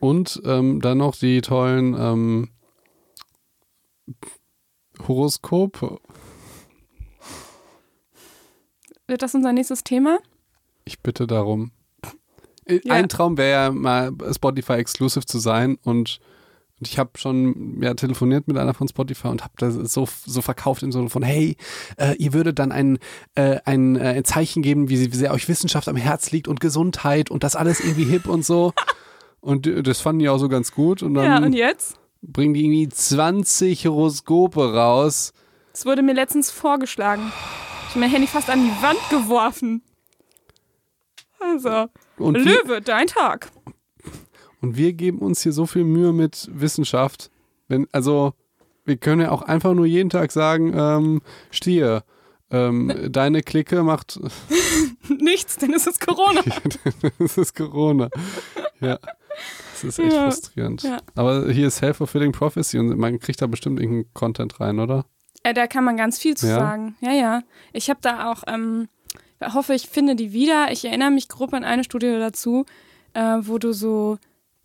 Und ähm, dann noch die tollen ähm, Horoskop. Wird das unser nächstes Thema? Ich bitte darum. Ja. Ein Traum wäre ja mal Spotify exclusive zu sein und und ich habe schon ja, telefoniert mit einer von Spotify und habe das so, so verkauft im Sinne von, hey, äh, ihr würdet dann ein, äh, ein äh, Zeichen geben, wie, wie sehr euch Wissenschaft am Herz liegt und Gesundheit und das alles irgendwie hip und so. Und äh, das fanden die auch so ganz gut. Und dann Ja, und jetzt? bringen die irgendwie 20 Horoskope raus. Es wurde mir letztens vorgeschlagen. Ich habe mein Handy fast an die Wand geworfen. Also, Und wir, Löwe, dein Tag. und wir geben uns hier so viel Mühe mit Wissenschaft. Wenn, also, wir können ja auch einfach nur jeden Tag sagen, ähm, Stier, ähm, deine Clique macht, Nichts, denn es ist Corona. das ist Corona. Ja, das ist echt Ja, frustrierend. ja. Aber hier ist Self-Fulfilling Prophecy und man kriegt da bestimmt irgendeinen Content rein, oder? Äh, da kann man ganz viel zu Ja? sagen. Ja, ja. Ich habe da auch, ähm, hoffe, ich finde die wieder. Ich erinnere mich grob an eine Studie dazu, äh, wo du so,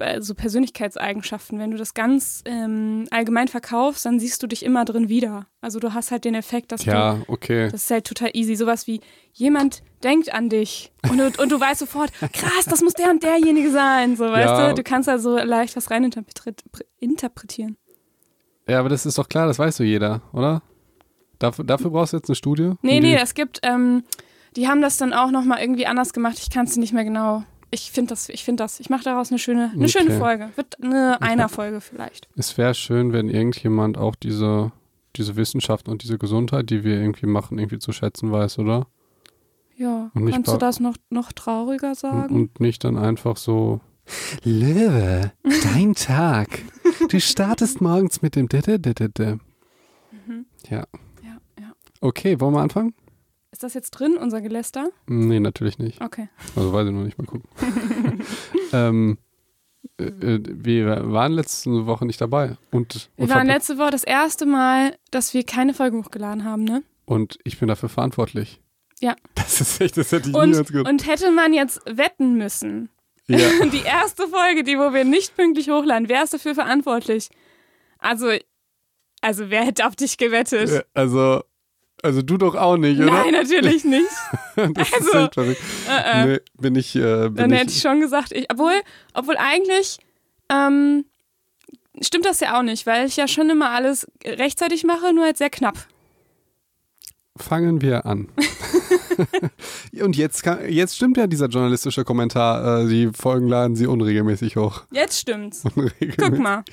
äh, so Persönlichkeitseigenschaften, wenn du das ganz ähm, allgemein verkaufst, dann siehst du dich immer drin wieder. Also du hast halt den Effekt, dass du Ja, okay. Das ist halt total easy. Sowas wie, jemand denkt an dich und du, und du weißt sofort, krass, das muss der und derjenige sein. So, weißt Ja. du? Du kannst da so leicht was reininterpretieren. interpretieren. Ja, aber das ist doch klar, das weiß doch jeder, oder? Dafür, dafür brauchst du jetzt eine Studie? Nee, nee, es gibt, ähm, die haben das dann auch nochmal irgendwie anders gemacht. Ich kann es nicht mehr genau. Ich finde das, ich finde das. Ich mache daraus eine schöne, eine Okay. schöne Folge. Wird eine Einer-Folge vielleicht. Es wäre schön, wenn irgendjemand auch diese, diese Wissenschaft und diese Gesundheit, die wir irgendwie machen, irgendwie zu schätzen weiß, oder? Ja. Und Kannst du das noch, noch trauriger Und, sagen? und nicht dann einfach so. Löwe, dein Tag. Du startest morgens mit dem Ditte, Ditte, Ditte. Ja. ja, ja. Okay, wollen wir anfangen? Ist das jetzt drin, unser Geläster? Nee, natürlich nicht. Okay. Also weiß ich noch nicht, mal gucken. ähm, äh, äh, wir waren letzte Woche nicht dabei. Und, Wir und, waren verb- letzte Woche das erste Mal, dass wir keine Folge hochgeladen haben, ne? und ich bin dafür verantwortlich. Ja. Das ist echt, das hätte ich Und, niemals gedacht. und hätte man jetzt wetten müssen, Ja. die erste Folge, die wo wir nicht pünktlich hochladen, wer ist dafür verantwortlich? Also, also wer hätte auf dich gewettet? Also, also du doch auch nicht, oder? Nein, natürlich nicht. das also, verrückt. Äh, äh. Nee, bin ich, äh, bin Dann ich, hätte ich schon gesagt, ich, obwohl, obwohl eigentlich ähm, stimmt das ja auch nicht, weil ich ja schon immer alles rechtzeitig mache, nur halt sehr knapp. Fangen wir an. Und jetzt, kann, jetzt stimmt ja dieser journalistische Kommentar, äh, die Folgen laden sie unregelmäßig hoch. Jetzt stimmt's. Unregelmäßig. Guck mal.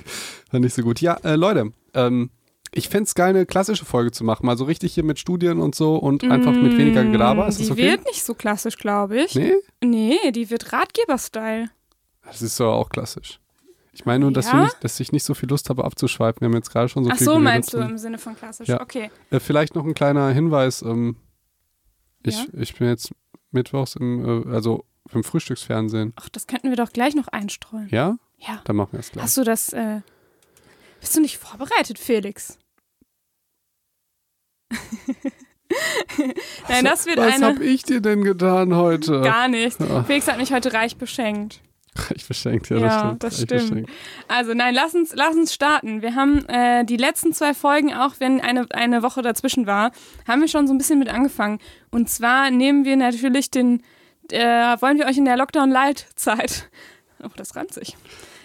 War nicht so gut. Ja, äh, Leute, ähm, ich fände es geil, eine klassische Folge zu machen. Mal so richtig hier mit Studien und so und einfach mit weniger Gelaber. Ist Mm, die das okay? wird nicht so klassisch, glaube ich. Nee? Nee, die wird Ratgeber-Style. Das ist doch auch klassisch. Ich meine nur, dass, Ja? nicht, dass ich nicht so viel Lust habe abzuschweifen. Wir haben jetzt gerade schon so Ach viel so, geredet meinst du im Sinne von klassisch? Ja. Okay. Äh, vielleicht noch ein kleiner Hinweis. Ähm, ich, Ja? ich bin jetzt mittwochs im, äh, also im Frühstücksfernsehen. Ach, das könnten wir doch gleich noch einstreuen. Ja? Ja. Dann machen wir es gleich. Hast du das, äh, bist du nicht vorbereitet, Felix? Nein, das wird Was eine. hab ich dir denn getan heute? Gar nicht. Ja. Felix hat mich heute reich beschenkt. Reich beschenkt, ja, das Ja, stimmt. das stimmt. Also nein, lass uns, lass uns starten. Wir haben äh, die letzten zwei Folgen, auch wenn eine, eine Woche dazwischen war, haben wir schon so ein bisschen mit angefangen. Und zwar nehmen wir natürlich den, äh, wollen wir euch in der Lockdown-Light-Zeit, oh, das sich,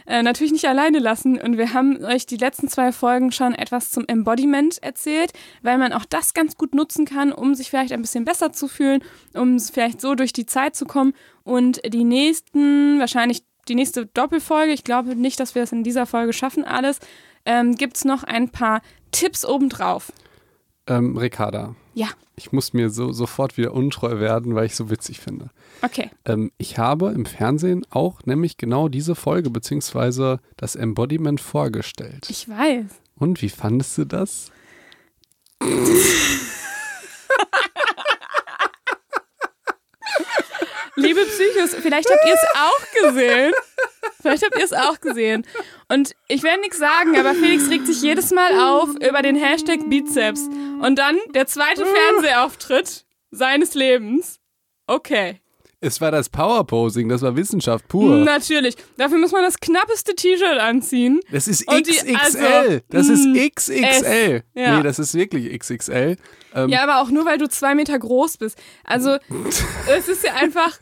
äh, natürlich nicht alleine lassen. Und wir haben euch die letzten zwei Folgen schon etwas zum Embodiment erzählt, weil man auch das ganz gut nutzen kann, um sich vielleicht ein bisschen besser zu fühlen, um vielleicht so durch die Zeit zu kommen. Und die nächsten, wahrscheinlich die nächste Doppelfolge, ich glaube nicht, dass wir das in dieser Folge schaffen, alles, ähm, gibt es noch ein paar Tipps obendrauf. Ähm, Ricarda, Ja, ich muss mir so sofort wieder untreu werden, weil ich so witzig finde. okay. Ähm, ich habe im Fernsehen auch nämlich genau diese Folge beziehungsweise das Embodiment vorgestellt. Ich weiß. Und wie fandest du das? Liebe Psychos, vielleicht habt ihr es auch gesehen. Vielleicht habt ihr es auch gesehen. Und ich werde nichts sagen, aber Felix regt sich jedes Mal auf über den Hashtag Bizeps. Und dann der zweite Fernsehauftritt seines Lebens. Okay. Es war das Powerposing, das war Wissenschaft pur. Natürlich. Dafür muss man das knappeste T-Shirt anziehen. Das ist Und die- XXL. also, das ist mm, XXL. Ja. Nee, das ist wirklich XXL. Ähm, Ja, aber auch nur, weil du zwei Meter groß bist. Also, es ist ja einfach.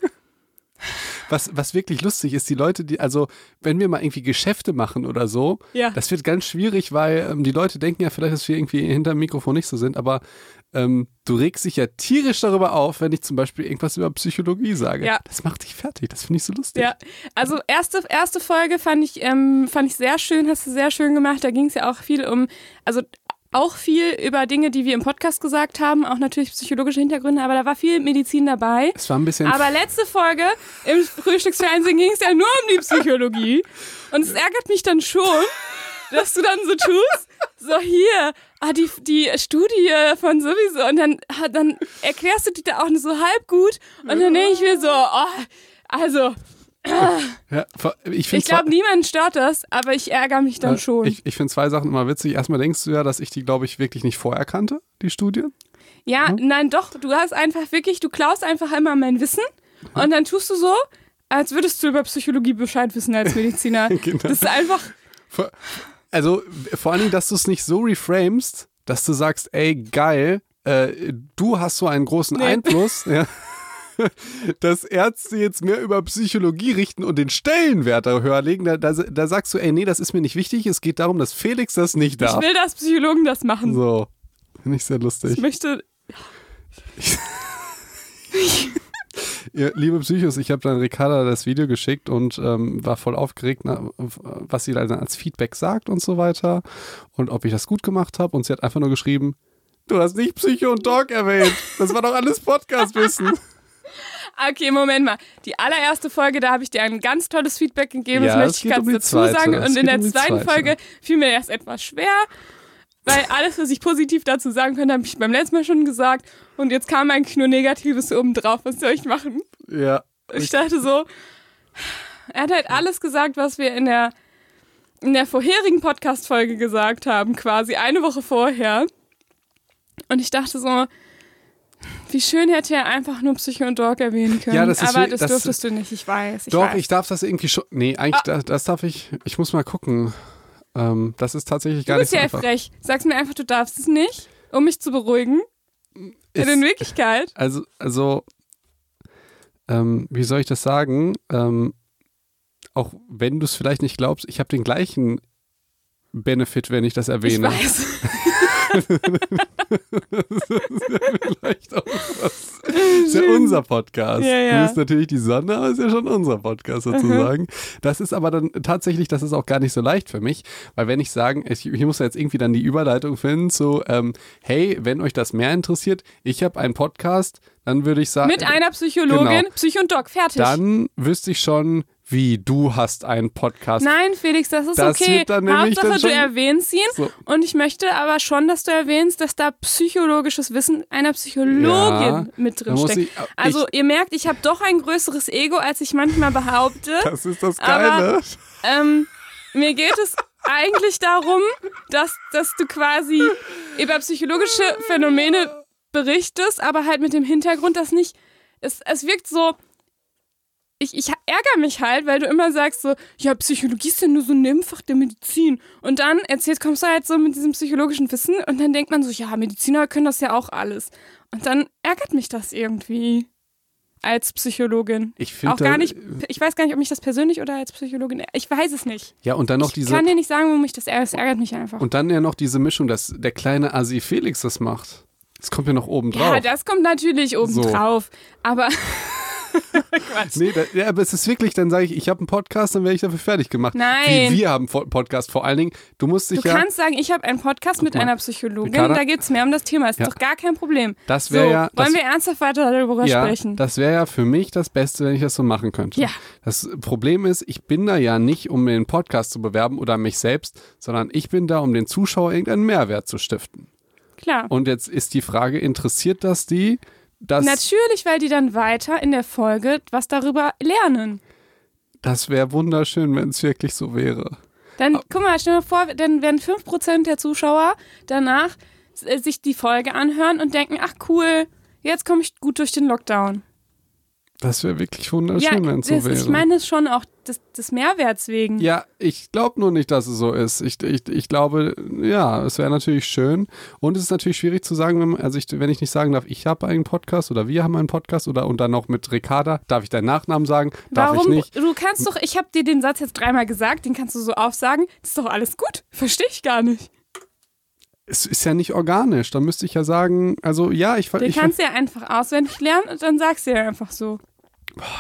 was, was wirklich lustig ist, die Leute, die, also wenn wir mal irgendwie Geschäfte machen oder so, Ja. das wird ganz schwierig, weil ähm, die Leute denken ja vielleicht, dass wir irgendwie hinterm Mikrofon nicht so sind, aber ähm, du regst dich ja tierisch darüber auf, wenn ich zum Beispiel irgendwas über Psychologie sage. Ja. Das macht dich fertig, das finde ich so lustig. Ja, also erste, erste Folge fand ich, ähm, fand ich sehr schön, hast du sehr schön gemacht. Da ging es ja auch viel um, also auch viel über Dinge, die wir im Podcast gesagt haben, auch natürlich psychologische Hintergründe, aber da war viel Medizin dabei. Es war ein bisschen Aber letzte Folge im Frühstücksfernsehen ging es ja nur um die Psychologie. Und es ärgert mich dann schon, dass du dann so tust, so hier, ah, die, die Studie von sowieso. Und dann, ah, dann erklärst du die da auch nur so halb gut. Und dann denke ich mir so, oh, also, ja, ich ich glaube, niemanden stört das, aber ich ärgere mich dann schon. Ich, ich finde zwei Sachen immer witzig. Erstmal denkst du ja, dass ich die, glaube ich, wirklich nicht vorher kannte, die Studie. ja, Mhm. nein, doch, du hast einfach wirklich, du klaust einfach immer mein Wissen und dann tust du so, als würdest du über Psychologie Bescheid wissen als Mediziner. Genau. Das ist einfach, Also vor allen Dingen, dass du es nicht so reframest, dass du sagst, ey, geil, äh, du hast so einen großen Nee. Einfluss, ja, dass Ärzte jetzt mehr über Psychologie richten und den Stellenwert da höher legen. Da, da, da sagst du, ey, nee, das ist mir nicht wichtig. Es geht darum, dass Felix das nicht ich darf. will, dass Psychologen das machen. So, finde ich sehr Ich lustig. möchte, Ihr, liebe Psychos, ich habe dann Ricarda das Video geschickt und ähm, war voll aufgeregt, na, was sie dann als Feedback sagt und so weiter und ob ich das gut gemacht habe. Und sie hat einfach nur geschrieben, du hast nicht Psycho und Dog erwähnt. Das war doch alles Podcast-Wissen. okay, Moment mal. Die allererste Folge, da habe ich dir ein ganz tolles Feedback gegeben, Ja, das möchte ich um ganz die dazu zweite. sagen. Und in der um zweiten zweite. Folge fiel mir das etwas schwer, weil alles, was ich positiv dazu sagen könnte, habe ich beim letzten Mal schon gesagt. Und jetzt kam eigentlich nur Negatives obendrauf. Was soll ich machen? ja. Ich dachte so, er hat halt alles gesagt, was wir in der, in der vorherigen Podcast-Folge gesagt haben, quasi eine Woche vorher. Und ich dachte so, wie schön hätte er einfach nur Psycho und Dog erwähnen können. Ja, das ist Aber das, das- durftest du nicht, ich weiß. Ich Doch, weiß. ich darf das irgendwie schon. Nee, eigentlich, das, das darf ich. Ich muss mal gucken. Ähm, das ist tatsächlich gar du nicht bist so ja einfach. frech. Sag's mir einfach, du darfst es nicht, um mich zu beruhigen. Ist- in Wirklichkeit. Also, also, ähm, wie soll ich das sagen? Ähm, auch wenn du es vielleicht nicht glaubst, ich habe den gleichen Benefit, wenn ich das Ich erwähne. weiß. Vielleicht auch was. Ist ja unser Podcast. Ja, ja. Das ist natürlich die Sonne, aber ist ja schon unser Podcast sozusagen. Das ist aber dann tatsächlich, das ist auch gar nicht so leicht für mich, weil wenn ich sagen, ich, ich muss jetzt irgendwie dann die Überleitung finden zu, ähm, hey, wenn euch das mehr interessiert, ich habe einen Podcast, dann würde ich sagen, Mit einer Psychologin, Genau. Psycho und Dog, fertig. dann wüsste ich schon, wie du hast einen Podcast. Nein, Felix, das ist Das okay. wird dann nämlich Hauptsache, dann schon- du erwähnst ihn. So. Und ich möchte aber schon, dass du erwähnst, dass da psychologisches Wissen einer Psychologin Ja, mit drin steckt. ich, äh, Also ihr merkt, ich habe doch ein größeres Ego, als ich manchmal behaupte. ich, das ist das aber- Geile. ähm, mir geht es eigentlich darum, dass, dass du quasi über psychologische Phänomene berichtest, aber halt mit dem Hintergrund, dass nicht, es, es wirkt so, ich, ich ärgere mich halt, weil du immer sagst so, ja, Psychologie ist ja nur so ein Nebenfach der Medizin. Und dann erzählst, kommst du halt so mit diesem psychologischen Wissen und dann denkt man so, ja, Mediziner können das ja auch alles. Und dann ärgert mich das irgendwie als Psychologin. Ich finde Auch gar nicht, ich weiß gar nicht, ob mich das persönlich oder als Psychologin, ich weiß es nicht. Ja, und dann noch ich diese. kann dir nicht sagen, wo mich das ärgert, es ärgert mich einfach. Und dann ja noch diese Mischung, dass der kleine Asi Felix das macht. Das kommt ja noch oben ja, drauf. das kommt natürlich oben So. drauf. Aber Quatsch. Nee, da, ja, aber es ist wirklich, dann sage ich, ich habe einen Podcast, dann werde ich dafür fertig gemacht. Nein. Wie wir haben einen Podcast vor allen Dingen. Du musst dich Du ja. kannst sagen, ich habe einen Podcast mit mal. einer Psychologin, Ricarda? da geht es mehr um das Thema. Ist Ja. doch gar kein Problem. Das So, wäre ja. Das, wollen wir ernsthaft weiter darüber ja, sprechen? das wäre ja für mich das Beste, wenn ich das so machen könnte. Ja. Das Problem ist, ich bin da ja nicht, um den Podcast zu bewerben oder mich selbst, sondern ich bin da, um den Zuschauer irgendeinen Mehrwert zu stiften. Klar. Und jetzt ist die Frage, interessiert das die? Das, Natürlich, weil die dann weiter in der Folge was darüber lernen. das wäre wunderschön, wenn es wirklich so wäre. Dann, guck mal, stell dir mal vor, dann werden 5% der Zuschauer danach äh, sich die Folge anhören und denken, ach cool, jetzt komme ich gut durch den Lockdown. Das wäre wirklich wunderschön, wenn es so wäre. ich meine es schon auch des, des Mehrwerts wegen. Ja, ich glaube nur nicht, dass es so ist. Ich, ich, ich glaube, ja, es wäre natürlich schön. Und es ist natürlich schwierig zu sagen, wenn, man, also ich, wenn ich nicht sagen darf, ich habe einen Podcast oder wir haben einen Podcast oder und dann noch mit Ricarda, darf ich deinen Nachnamen sagen? Darf Warum? ich nicht? Du kannst doch, ich habe dir den Satz jetzt dreimal gesagt, den kannst du so aufsagen. Das ist doch alles gut. Verstehe ich gar nicht. Es ist ja nicht organisch. Da müsste ich ja sagen, also ja, ich, Den ich, kannst du ja einfach auswendig lernen und dann sagst du ja einfach so.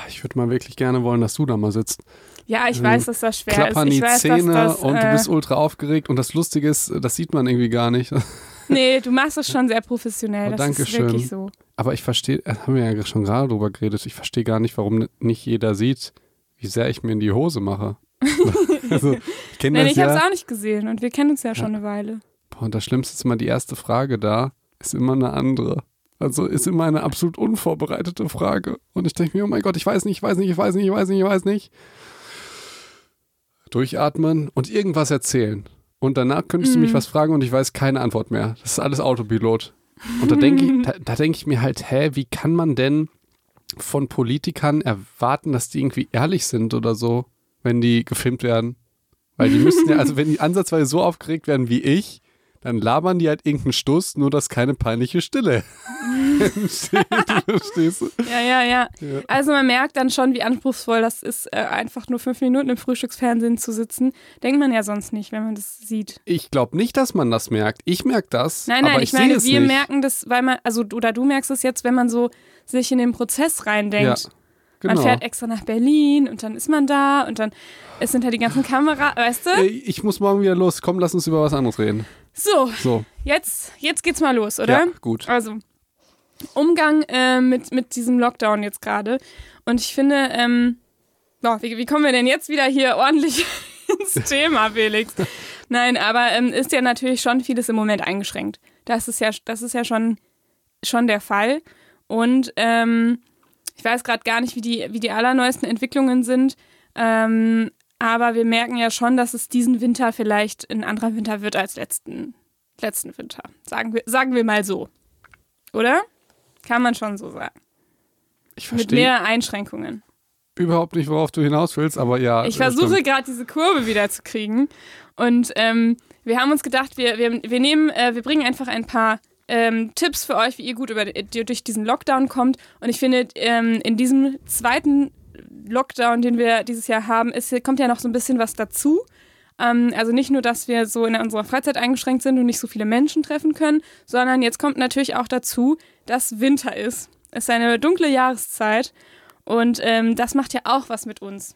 Ich würde mal wirklich gerne wollen, dass du da mal sitzt. Ja, ich Also, weiß, dass das schwer Klappern ist. Ich die weiß, Zähne dass das, und du äh, bist ultra aufgeregt. Und das Lustige ist, das sieht man irgendwie gar nicht. Nee, du machst das schon sehr professionell. Oh, das danke ist schön. wirklich so. Aber ich verstehe, äh, haben wir ja schon gerade drüber geredet, ich verstehe gar nicht, warum nicht jeder sieht, wie sehr ich mir in die Hose mache. also, ich kenne Nein, ich habe ja. es auch nicht gesehen und wir kennen uns ja, schon eine Weile. Boah, und das Schlimmste ist immer die erste Frage da, ist immer eine andere. Also ist immer eine absolut unvorbereitete Frage. Und ich denke mir, oh mein Gott, ich weiß nicht, ich weiß nicht, ich weiß nicht, ich weiß nicht, ich weiß nicht. Durchatmen und irgendwas erzählen. Und danach könntest du mich Mhm. was fragen und ich weiß keine Antwort mehr. Das ist alles Autopilot. Und da denke ich, da, da denke ich mir halt, hä, wie kann man denn von Politikern erwarten, dass die irgendwie ehrlich sind oder so, wenn die gefilmt werden? Weil die müssen ja, also wenn die ansatzweise so aufgeregt werden wie ich, dann labern die halt irgendeinen Stuss, nur dass keine peinliche Stille entsteht. Verstehst du? Ja, ja, ja, Ja. Also man merkt dann schon, wie anspruchsvoll das ist, äh, einfach nur fünf Minuten im Frühstücksfernsehen zu sitzen. Denkt man ja sonst nicht, wenn man das sieht. Ich glaube nicht, dass man das merkt. Ich merke das. Nein, nein, aber ich, ich, meine, wir nicht. merken das, weil man, also oder du merkst es jetzt, wenn man so sich in den Prozess reindenkt. Ja, genau. Man fährt extra nach Berlin und dann ist man da und dann es sind halt die ganzen Kameras, weißt du? Ich muss morgen wieder los. Komm, lass uns über was anderes reden. So, So, jetzt, jetzt geht's mal los, oder? ja, gut. Also, Umgang äh, mit, mit diesem Lockdown jetzt gerade. Und ich finde, ähm, boah, wie, wie kommen wir denn jetzt wieder hier ordentlich ins Thema, Felix? Nein, aber ähm, ist ja natürlich schon vieles im Moment eingeschränkt. Das ist ja, das ist ja schon, schon der Fall. Und ähm, ich weiß gerade gar nicht, wie die, wie die allerneuesten Entwicklungen sind. Ähm, aber wir merken ja schon, dass es diesen Winter vielleicht ein anderer Winter wird als letzten, letzten Winter. Sagen wir, sagen wir mal so. Oder? Kann man schon so sagen. Ich Mit verstehe mehr Einschränkungen. überhaupt nicht, worauf du hinaus willst, aber ja. Ich das versuche gerade diese Kurve wieder zu kriegen. Und ähm, wir haben uns gedacht, wir, wir, wir nehmen, äh, wir bringen einfach ein paar ähm, Tipps für euch, wie ihr gut über, durch diesen Lockdown kommt. Und ich finde, ähm, in diesem zweiten Lockdown, den wir dieses Jahr haben, ist, kommt ja noch so ein bisschen was dazu. Ähm, also nicht nur, dass wir so in unserer Freizeit eingeschränkt sind und nicht so viele Menschen treffen können, sondern jetzt kommt natürlich auch dazu, dass Winter ist. Es ist eine dunkle Jahreszeit und ähm, das macht ja auch was mit uns.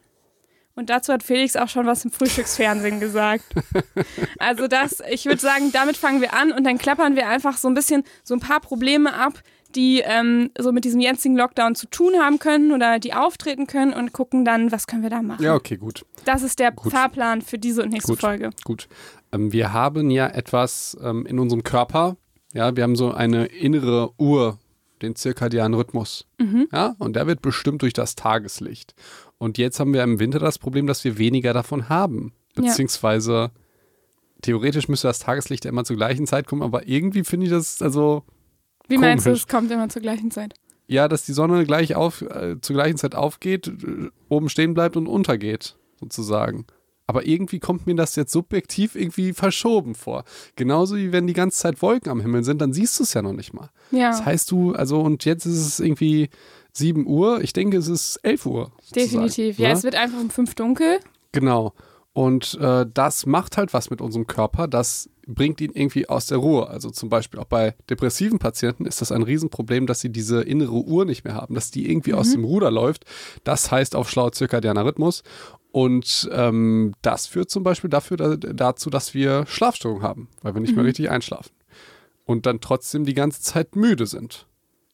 Und dazu hat Felix auch schon was im Frühstücksfernsehen gesagt. Also das, ich würde sagen, damit fangen wir an und dann klappern wir einfach so ein bisschen so ein paar Probleme ab, die ähm, so mit diesem jetzigen Lockdown zu tun haben können oder die auftreten können und gucken dann, was können wir da machen. Ja, okay, gut. Das ist der Gut. Fahrplan für diese und nächste Gut. Folge. Gut. Ähm, wir haben ja etwas ähm, in unserem Körper. Ja, wir haben so eine innere Uhr, den zirkadianen Rhythmus. Mhm. Ja, und der wird bestimmt durch das Tageslicht. Und jetzt haben wir im Winter das Problem, dass wir weniger davon haben. Ja. Beziehungsweise theoretisch müsste das Tageslicht ja immer zur gleichen Zeit kommen, aber irgendwie finde ich das, also, Wie meinst du, Komisch. es kommt immer zur gleichen Zeit? ja, dass die Sonne gleich auf, äh, zur gleichen Zeit aufgeht, äh, oben stehen bleibt und untergeht, sozusagen. Aber irgendwie kommt mir das jetzt subjektiv irgendwie verschoben vor. Genauso wie wenn die ganze Zeit Wolken am Himmel sind, dann siehst du es ja noch nicht mal. Ja, Das heißt du, also und jetzt ist es irgendwie 7 Uhr, ich denke es ist 11 Uhr. sozusagen, definitiv. Ja, ne? es wird einfach um fünf dunkel. Genau. Und äh, das macht halt was mit unserem Körper. Das bringt ihn irgendwie aus der Ruhe. Also zum Beispiel auch bei depressiven Patienten ist das ein Riesenproblem, dass sie diese innere Uhr nicht mehr haben, dass die irgendwie aus dem Ruder läuft. Das heißt auf schlau zirkadianer Rhythmus. Und ähm, das führt zum Beispiel dafür, da, dazu, dass wir Schlafstörungen haben, weil wir nicht mehr richtig einschlafen. Und dann trotzdem die ganze Zeit müde sind.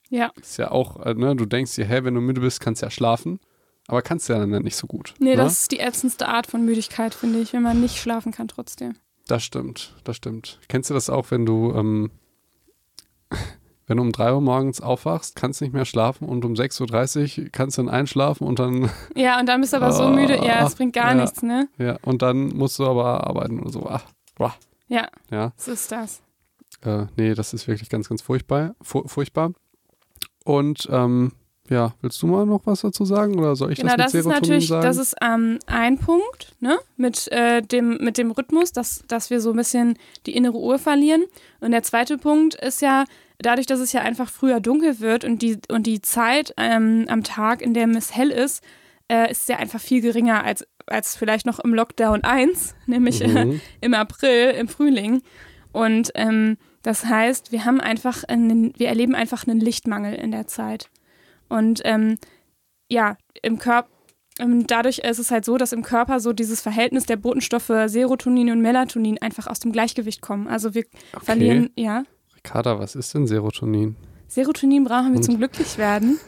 Ja. Ist ja auch, äh, ne, du denkst dir, hey, wenn du müde bist, kannst du ja schlafen. Aber kannst du ja dann nicht so gut. Nee, ne? das ist die ätzendste Art von Müdigkeit, finde ich, wenn man nicht schlafen kann trotzdem. Das stimmt, das stimmt. Kennst du das auch, wenn du, ähm, wenn du um 3 Uhr morgens aufwachst, kannst nicht mehr schlafen und um 6.30 Uhr kannst du dann einschlafen und dann, Ja, und dann bist du aber so Ah, müde. Ja, es bringt gar ja. nichts, ne? ja, und dann musst du aber arbeiten oder so. Ach, boah, Ja, ja. so ist das. Äh, nee, das ist wirklich ganz, ganz furchtbar. Fu furchtbar. Und ähm, ja, willst du mal noch was dazu sagen oder soll ich Genau, das das mit ist Serotonin natürlich, sagen? das ist ähm, ein Punkt, ne, mit, äh, dem, mit dem Rhythmus, dass, dass wir so ein bisschen die innere Uhr verlieren. Und der zweite Punkt ist ja, dadurch, dass es ja einfach früher dunkel wird und die, und die Zeit ähm, am Tag, in der es hell ist, äh, ist ja einfach viel geringer als, als vielleicht noch im Lockdown 1, nämlich äh, Mhm. im April, im Frühling. Und ähm, das heißt, wir haben einfach einen, wir erleben einfach einen Lichtmangel in der Zeit. Und ähm, ja, im Körper, ähm, dadurch ist es halt so, dass im Körper so dieses Verhältnis der Botenstoffe Serotonin und Melatonin einfach aus dem Gleichgewicht kommen. Also wir Okay. verlieren, ja. Ricarda, was ist denn Serotonin? Serotonin brauchen wir Und- zum Glücklichwerden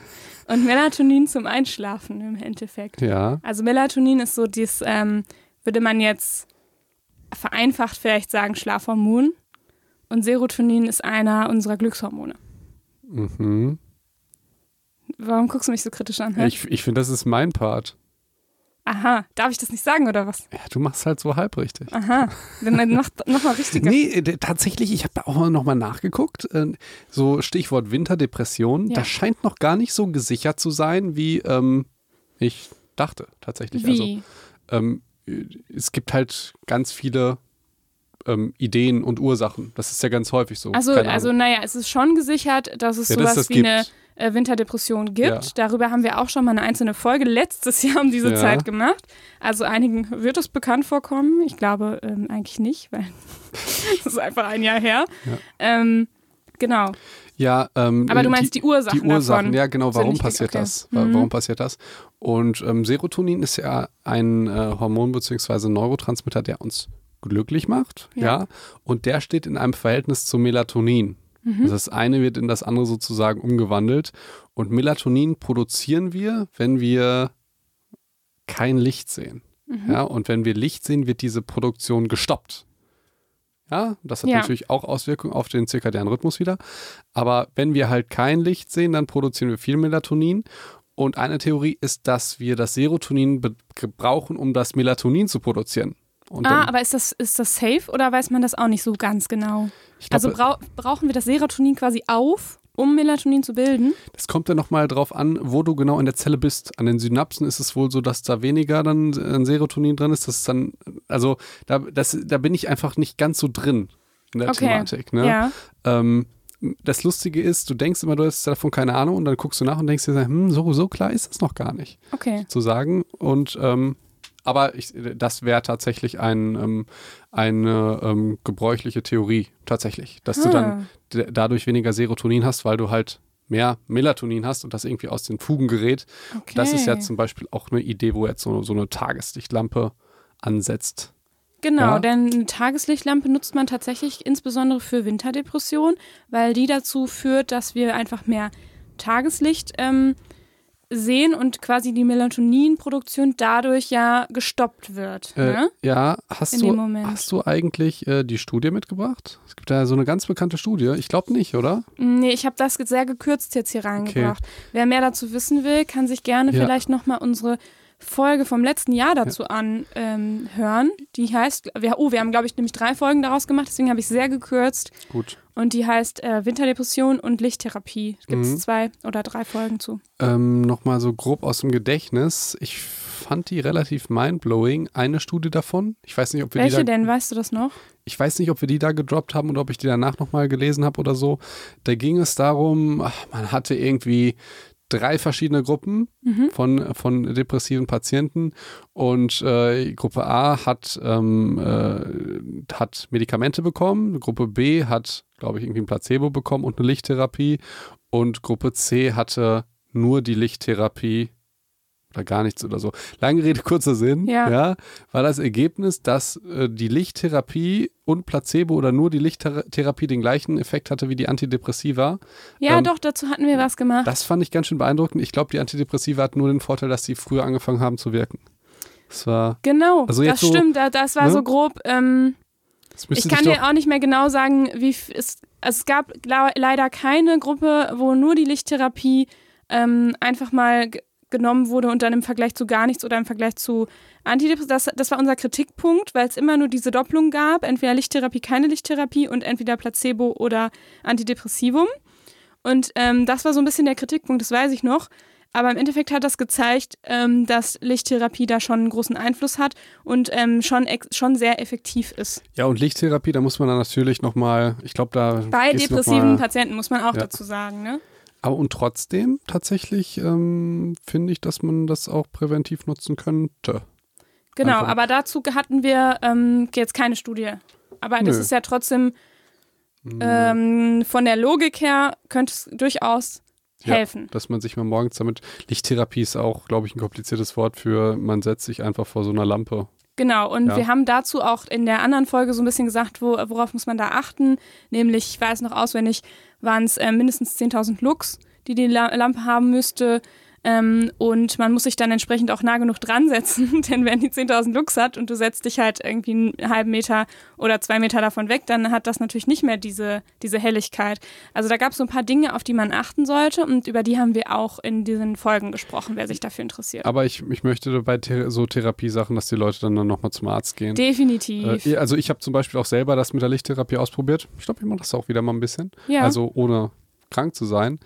und Melatonin zum Einschlafen im Endeffekt. Ja. Also Melatonin ist so dieses, ähm, würde man jetzt vereinfacht vielleicht sagen, Schlafhormon. Und Serotonin ist einer unserer Glückshormone. Mhm. Warum guckst du mich so kritisch an? hä? Ich, ich finde, das ist mein Part. Aha, darf ich das nicht sagen oder was? Ja, du machst halt so halb richtig. Aha, dann mach nochmal richtiger. Nee, äh, tatsächlich, ich habe auch noch mal nachgeguckt. äh, So Stichwort Winterdepression. Ja. Das scheint noch gar nicht so gesichert zu sein, wie ähm, ich dachte, tatsächlich. Also, Wie? ähm, äh, es gibt halt ganz viele ähm, Ideen und Ursachen. Das ist ja ganz häufig so. Also, also naja, es ist schon gesichert, dass es ja, sowas das wie gibt. eine äh, Winterdepression gibt. Ja. Darüber haben wir auch schon mal eine einzelne Folge letztes Jahr um diese Ja. Zeit gemacht. Also einigen wird es bekannt vorkommen. Ich glaube ähm, eigentlich nicht, weil es ist einfach ein Jahr her. Ja. Ähm, genau. Ja, ähm, Aber du meinst die, Ursachen, die Ursachen, ja genau, warum passiert okay. das? Mhm. Warum passiert das? Und ähm, Serotonin ist ja ein äh, Hormon bzw. Neurotransmitter, der uns glücklich macht, ja. Ja. und der steht in einem Verhältnis zu Melatonin. Mhm. Also das eine wird in das andere sozusagen umgewandelt und Melatonin produzieren wir, wenn wir kein Licht sehen. Mhm. Ja, und wenn wir Licht sehen, wird diese Produktion gestoppt. Ja, das hat Ja. natürlich auch Auswirkungen auf den zirkadianen Rhythmus wieder. Aber wenn wir halt kein Licht sehen, dann produzieren wir viel Melatonin. Und eine Theorie ist, dass wir das Serotonin brauchen, um das Melatonin zu produzieren. Und Ah, aber ist das, ist das safe oder weiß man das auch nicht so ganz genau? glaub, Also brau brauchen wir das Serotonin quasi auf, um Melatonin zu bilden? das kommt dann nochmal drauf an, wo du genau in der Zelle bist. An den Synapsen ist es wohl so, dass da weniger dann an Serotonin drin ist. Das ist dann, also da, das, da bin ich einfach nicht ganz so drin in der Okay. Thematik. Ne? Ja. Ähm, das Lustige ist, du denkst immer, du hast davon keine Ahnung und dann guckst du nach und denkst dir, hm, so, so klar ist es noch gar nicht Okay. zu sagen. Und ähm, aber ich, das wäre tatsächlich ein, ähm, eine ähm, gebräuchliche Theorie, tatsächlich, dass du dann Ah. dadurch weniger Serotonin hast, weil du halt mehr Melatonin hast und das irgendwie aus den Fugen gerät. okay. Das ist ja zum Beispiel auch eine Idee, wo jetzt so, so eine Tageslichtlampe ansetzt. Genau, Ja. denn eine Tageslichtlampe nutzt man tatsächlich insbesondere für Winterdepression, weil die dazu führt, dass wir einfach mehr Tageslicht ähm, sehen und quasi die Melatoninproduktion dadurch ja gestoppt wird. Äh, ne? ja, hast In du, hast du eigentlich äh, die Studie mitgebracht? Es gibt da so eine ganz bekannte Studie. Ich glaube nicht, oder? Nee, ich habe das sehr gekürzt jetzt hier reingebracht. Wer mehr dazu wissen will, kann sich gerne Ja. vielleicht nochmal unsere Folge vom letzten Jahr dazu anhören. Ähm, die heißt, wir, oh, wir haben, glaube ich, nämlich drei Folgen daraus gemacht, deswegen habe ich sehr gekürzt. Gut. Und die heißt äh, Winterdepression und Lichttherapie. Gibt es Mhm. zwei oder drei Folgen zu. Ähm, Nochmal so grob aus dem Gedächtnis. Ich fand die relativ mindblowing. Eine Studie davon. Ich weiß nicht, ob wir Welche die da, denn? Weißt du das noch? Ich weiß nicht, ob wir die da gedroppt haben oder ob ich die danach nochmal gelesen habe oder so. Da ging es darum, man hatte irgendwie drei verschiedene Gruppen Mhm. von, von depressiven Patienten. Und äh, Gruppe A hat, ähm, äh, hat Medikamente bekommen, Gruppe B hat, glaube ich, irgendwie ein Placebo bekommen und eine Lichttherapie. Und Gruppe C hatte nur die Lichttherapie oder gar nichts oder so. Lange Rede, kurzer Sinn. Ja. war das Ergebnis, dass äh, die Lichttherapie und Placebo oder nur die Lichttherapie den gleichen Effekt hatte wie die Antidepressiva. Ja, Ähm, doch, dazu hatten wir was gemacht. Das fand ich ganz schön beeindruckend. Ich glaube, die Antidepressiva hatten nur den Vorteil, dass sie früher angefangen haben zu wirken. Das war. genau, Also das so, stimmt. Da, das war ne? so grob. Ähm, ich kann dir auch nicht mehr genau sagen, wie es, es gab leider keine Gruppe, wo nur die Lichttherapie ähm, einfach mal genommen wurde und dann im Vergleich zu gar nichts oder im Vergleich zu Antidepressiva. Das, das war unser Kritikpunkt, weil es immer nur diese Doppelung gab, entweder Lichttherapie, keine Lichttherapie und entweder Placebo oder Antidepressivum. Und ähm, das war so ein bisschen der Kritikpunkt, das weiß ich noch. Aber im Endeffekt hat das gezeigt, ähm, dass Lichttherapie da schon einen großen Einfluss hat und ähm, schon, schon sehr effektiv ist. Ja, und Lichttherapie, da muss man dann natürlich nochmal, ich glaube, da. Bei depressiven Patienten muss man auch ja. dazu sagen, ne? Aber und trotzdem, tatsächlich ähm, finde ich, dass man das auch präventiv nutzen könnte. Genau, Einfach. aber dazu hatten wir ähm, jetzt keine Studie. Aber Nö. das ist ja trotzdem ähm, von der Logik her könnte es durchaus helfen. Ja, dass man sich mal morgens damit. Lichttherapie ist auch, glaube ich, ein kompliziertes Wort für, man setzt sich einfach vor so einer Lampe. Genau, und ja. wir haben dazu auch in der anderen Folge so ein bisschen gesagt, wo, worauf muss man da achten. Nämlich, ich weiß noch auswendig, waren es äh, mindestens 10.000 Lux, die die Lampe haben müsste. Ähm, und man muss sich dann entsprechend auch nah genug dran setzen, denn wenn die 10.000 Lux hat und du setzt dich halt irgendwie einen halben Meter oder zwei Meter davon weg, dann hat das natürlich nicht mehr diese, diese Helligkeit. Also da gab es so ein paar Dinge, auf die man achten sollte und über die haben wir auch in diesen Folgen gesprochen, wer sich dafür interessiert. Aber ich, ich möchte bei so Therapiesachen, dass die Leute dann, dann nochmal zum Arzt gehen. Definitiv. Äh, also ich habe zum Beispiel auch selber das mit der Lichttherapie ausprobiert. Ich glaube, ich mache das auch wieder mal ein bisschen. Ja. Also ohne krank zu sein.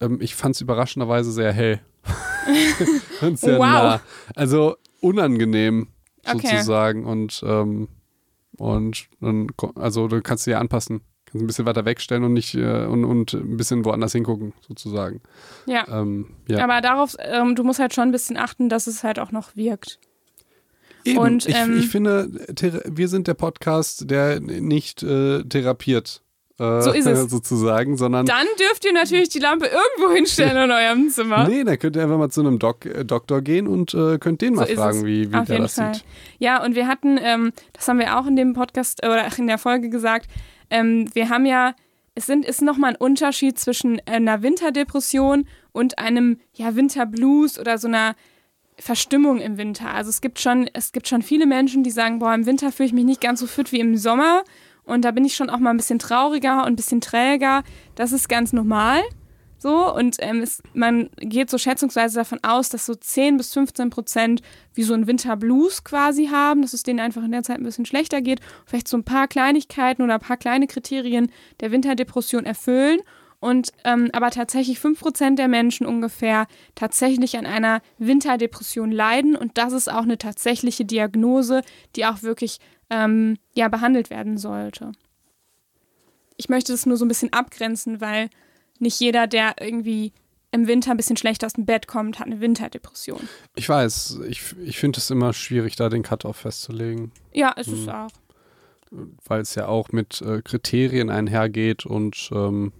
Ähm, ich fand es überraschenderweise sehr hell. sehr wow. nah. Also unangenehm sozusagen. Okay. Und, ähm, und dann, also du kannst dir anpassen. Kannst ein bisschen weiter wegstellen und nicht äh, und, und ein bisschen woanders hingucken, sozusagen. Ja. Ähm, ja. Aber darauf, ähm, du musst halt schon ein bisschen achten, dass es halt auch noch wirkt. Eben. Und, ich, ähm, ich finde, wir sind der Podcast, der nicht äh, therapiert. Äh, so ist es. sozusagen, sondern. Dann dürft ihr natürlich die Lampe irgendwo hinstellen in eurem Zimmer. Nee, dann könnt ihr einfach mal zu einem Doc, äh, Doktor gehen und äh, könnt den so mal fragen, wie, wie der das Fall. sieht. Ja, und wir hatten, ähm, das haben wir auch in dem Podcast äh, oder in der Folge gesagt, ähm, wir haben ja, es sind, ist nochmal ein Unterschied zwischen einer Winterdepression und einem ja, Winterblues oder so einer Verstimmung im Winter. Also es gibt schon, es gibt schon viele Menschen, die sagen, boah, im Winter fühle ich mich nicht ganz so fit wie im Sommer. Und da bin ich schon auch mal ein bisschen trauriger und ein bisschen träger. Das ist ganz normal. So, und ähm, es, man geht so schätzungsweise davon aus, dass so 10 bis 15 Prozent wie so ein Winterblues quasi haben, dass es denen einfach in der Zeit ein bisschen schlechter geht. Vielleicht so ein paar Kleinigkeiten oder ein paar kleine Kriterien der Winterdepression erfüllen. Und ähm, aber tatsächlich 5 Prozent der Menschen ungefähr tatsächlich an einer Winterdepression leiden. Und das ist auch eine tatsächliche Diagnose, die auch wirklich ähm, ja, behandelt werden sollte. Ich möchte das nur so ein bisschen abgrenzen, weil nicht jeder, der irgendwie im Winter ein bisschen schlecht aus dem Bett kommt, hat eine Winterdepression. Ich weiß, ich, ich finde es immer schwierig, da den Cut-Off festzulegen. Ja, ist es hm. auch. Weil es ja auch mit äh, Kriterien einhergeht und ähm,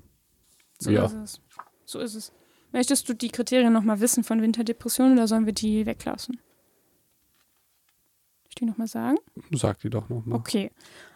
so ja. ist es. So ist es. Möchtest du die Kriterien nochmal wissen von Winterdepression oder sollen wir die weglassen? Die nochmal sagen? Sag die doch nochmal. Okay.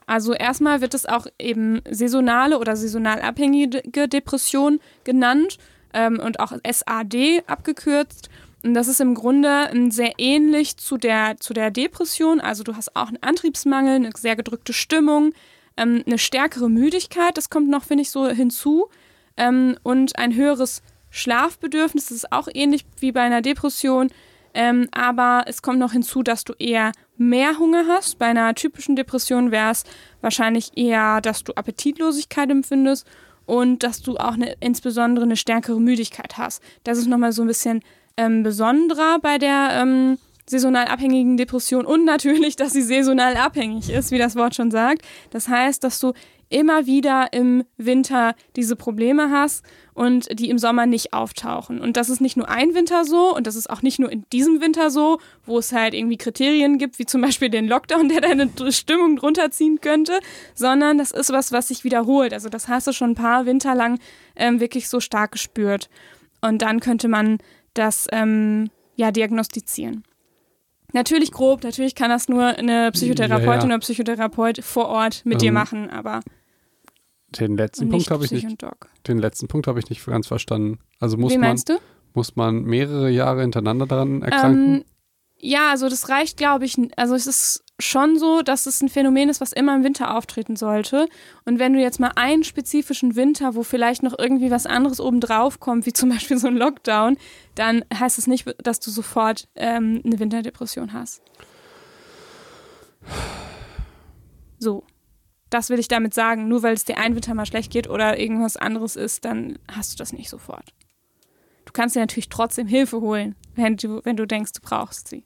Also erstmal wird es auch eben saisonale oder saisonal abhängige Depression genannt ähm, und auch SAD abgekürzt. Und das ist im Grunde ähm, sehr ähnlich zu der, zu der Depression. Also du hast auch einen Antriebsmangel, eine sehr gedrückte Stimmung, ähm, eine stärkere Müdigkeit, das kommt noch, finde ich, so hinzu. Ähm, und ein höheres Schlafbedürfnis, das ist auch ähnlich wie bei einer Depression. Ähm, aber es kommt noch hinzu, dass du eher mehr Hunger hast. Bei einer typischen Depression wäre es wahrscheinlich eher, dass du Appetitlosigkeit empfindest und dass du auch eine, insbesondere eine stärkere Müdigkeit hast. Das ist nochmal so ein bisschen ähm, besonderer bei der ähm, saisonal abhängigen Depression und natürlich, dass sie saisonal abhängig ist, wie das Wort schon sagt. Das heißt, dass du immer wieder im Winter diese Probleme hast und die im Sommer nicht auftauchen. Und das ist nicht nur ein Winter so und das ist auch nicht nur in diesem Winter so, wo es halt irgendwie Kriterien gibt, wie zum Beispiel den Lockdown, der deine Stimmung drunter ziehen könnte, sondern das ist was, was sich wiederholt. Also das hast du schon ein paar Winter lang ähm, wirklich so stark gespürt. Und dann könnte man das ähm, ja diagnostizieren. Natürlich grob, natürlich kann das nur eine Psychotherapeutin ja, ja. oder Psychotherapeut vor Ort mit ähm, dir machen, aber den letzten Punkt habe ich nicht. Den letzten Punkt habe ich nicht ganz verstanden. Also muss Wie man du? muss man mehrere Jahre hintereinander daran erkranken? Ähm, ja, also das reicht, glaube ich. Also es ist schon so, dass es ein Phänomen ist, was immer im Winter auftreten sollte. Und wenn du jetzt mal einen spezifischen Winter, wo vielleicht noch irgendwie was anderes obendrauf kommt, wie zum Beispiel so ein Lockdown, dann heißt es nicht, dass du sofort ähm, eine Winterdepression hast. So. Das will ich damit sagen. Nur weil es dir einen Winter mal schlecht geht oder irgendwas anderes ist, dann hast du das nicht sofort. Du kannst dir natürlich trotzdem Hilfe holen, wenn du, wenn du denkst, du brauchst sie.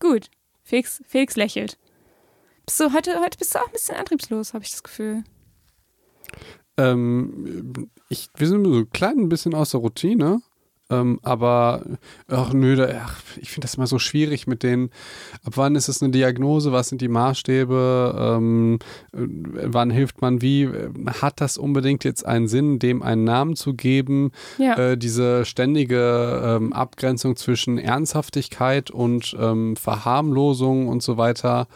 Gut. Felix, Felix lächelt. Bist du heute, heute bist du auch ein bisschen antriebslos, habe ich das Gefühl. Ähm, ich, wir sind so ein klein bisschen aus der Routine. Ähm, aber ach nö, da, ach, ich finde das immer so schwierig mit den, ab wann ist es eine Diagnose, was sind die Maßstäbe, ähm, äh, wann hilft man wie, hat das unbedingt jetzt einen Sinn, dem einen Namen zu geben? Ja. Äh, diese ständige ähm, Abgrenzung zwischen Ernsthaftigkeit und ähm, Verharmlosung und so weiter.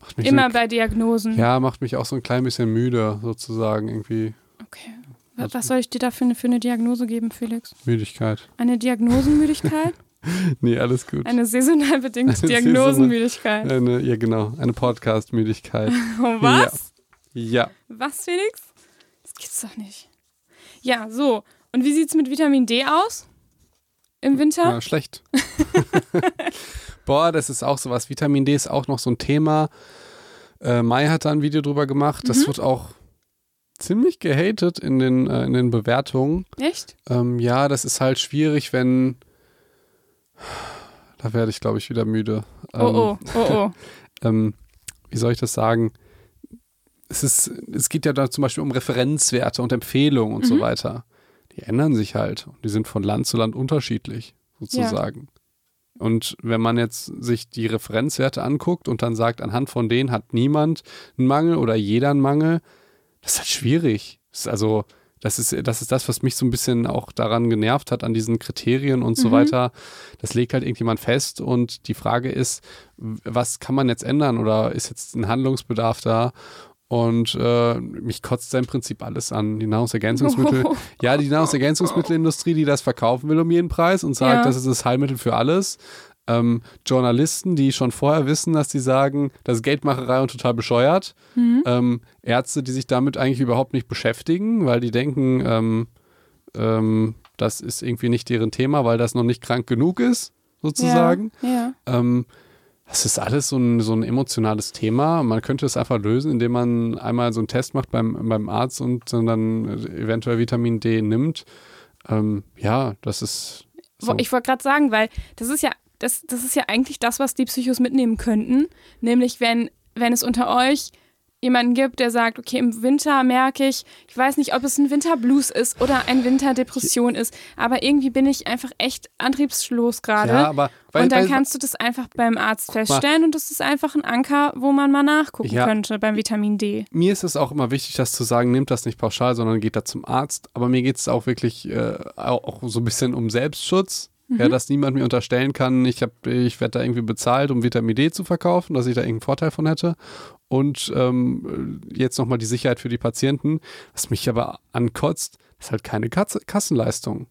Macht mich Immer so, bei Diagnosen. ja, macht mich auch so ein klein bisschen müde, sozusagen, irgendwie. Okay. Was was soll ich dir da für eine, für eine Diagnose geben, Felix? Müdigkeit. Eine Diagnosenmüdigkeit? Nee, alles gut. Eine saisonal bedingte Eine Diagnosenmüdigkeit. Eine, ja, genau. Eine Podcast-Müdigkeit. Was? Ja. Was, Felix? Das gibt's doch nicht. Ja, so. Und wie sieht's mit Vitamin D aus? Im Winter? ja schlecht. Boah, das ist auch sowas. Vitamin D ist auch noch so ein Thema. Äh, Mai hat da ein Video drüber gemacht. Das Mhm. wird auch ziemlich gehatet in den, äh, in den Bewertungen. Echt? Ähm, ja, das ist halt schwierig, wenn. Da werde ich, glaube ich, wieder müde. Ähm, Oh, oh, oh, oh. ähm, wie soll ich das sagen? Es, ist, es geht ja da zum Beispiel um Referenzwerte und Empfehlungen und so Mhm. weiter. Die ändern sich halt und die sind von Land zu Land unterschiedlich, sozusagen. Und wenn man jetzt sich die Referenzwerte anguckt und dann sagt, anhand von denen hat niemand einen Mangel oder jeder einen Mangel, das ist halt schwierig. Das ist also, das ist, das ist das, was mich so ein bisschen auch daran genervt hat, an diesen Kriterien und so Mhm. weiter. Das legt halt irgendjemand fest und die Frage ist, was kann man jetzt ändern oder ist jetzt ein Handlungsbedarf da? Und äh, mich kotzt da im Prinzip alles an. Die Nahrungsergänzungsmittel. Ja, die Nahrungsergänzungsmittelindustrie, die das verkaufen will um jeden Preis und sagt, Ja. das ist das Heilmittel für alles. Ähm, Journalisten, die schon vorher wissen, dass die sagen, das ist Geldmacherei und total bescheuert. Mhm. Ähm, Ärzte, die sich damit eigentlich überhaupt nicht beschäftigen, weil die denken, ähm, ähm, das ist irgendwie nicht deren Thema, weil das noch nicht krank genug ist, sozusagen. Ja, ja. Ähm, das ist alles so ein, so ein emotionales Thema. Man könnte es einfach lösen, indem man einmal so einen Test macht beim, beim Arzt und dann eventuell Vitamin D nimmt. Ähm, ja, das ist. So. Ich wollte gerade sagen, weil das ist ja, das, das ist ja eigentlich das, was die Psychos mitnehmen könnten. Nämlich, wenn, wenn es unter euch jemanden gibt, der sagt, okay, im Winter merke ich, ich weiß nicht, ob es ein Winterblues ist oder ein Winterdepression ist, aber irgendwie bin ich einfach echt antriebslos gerade. ja, aber weil, und dann weil, kannst du das einfach beim Arzt feststellen und das ist einfach ein Anker, wo man mal nachgucken Ja. könnte beim Vitamin D. mir ist es auch immer wichtig, das zu sagen, nehmt das nicht pauschal, sondern geht da zum Arzt. Aber mir geht es auch wirklich äh, auch so ein bisschen um Selbstschutz. Mhm. Ja, dass niemand mir unterstellen kann, ich, hab, ich werde da irgendwie bezahlt, um Vitamin D zu verkaufen, dass ich da irgendeinen Vorteil von hätte. Und ähm, jetzt nochmal die Sicherheit für die Patienten. Was mich aber ankotzt, ist halt keine Katze, Kassenleistung,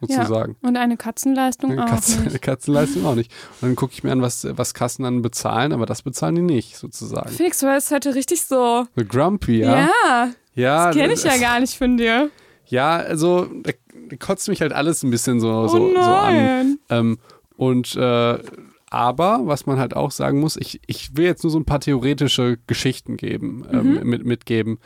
sozusagen. Und eine Katzenleistung auch Katzen, nicht. Katzenleistung auch nicht. Und dann gucke ich mir an, was, was Kassen dann bezahlen, aber das bezahlen die nicht, sozusagen. Felix, du bist heute richtig so. So grumpy, ja. Ja, Ja, das kenne ich ja gar nicht von dir. Ja, also da, kotzt mich halt alles ein bisschen so, Oh so, so an. Ähm, und äh, aber, was man halt auch sagen muss, ich, ich will jetzt nur so ein paar theoretische Geschichten geben, ähm, Mhm. mit, mitgeben.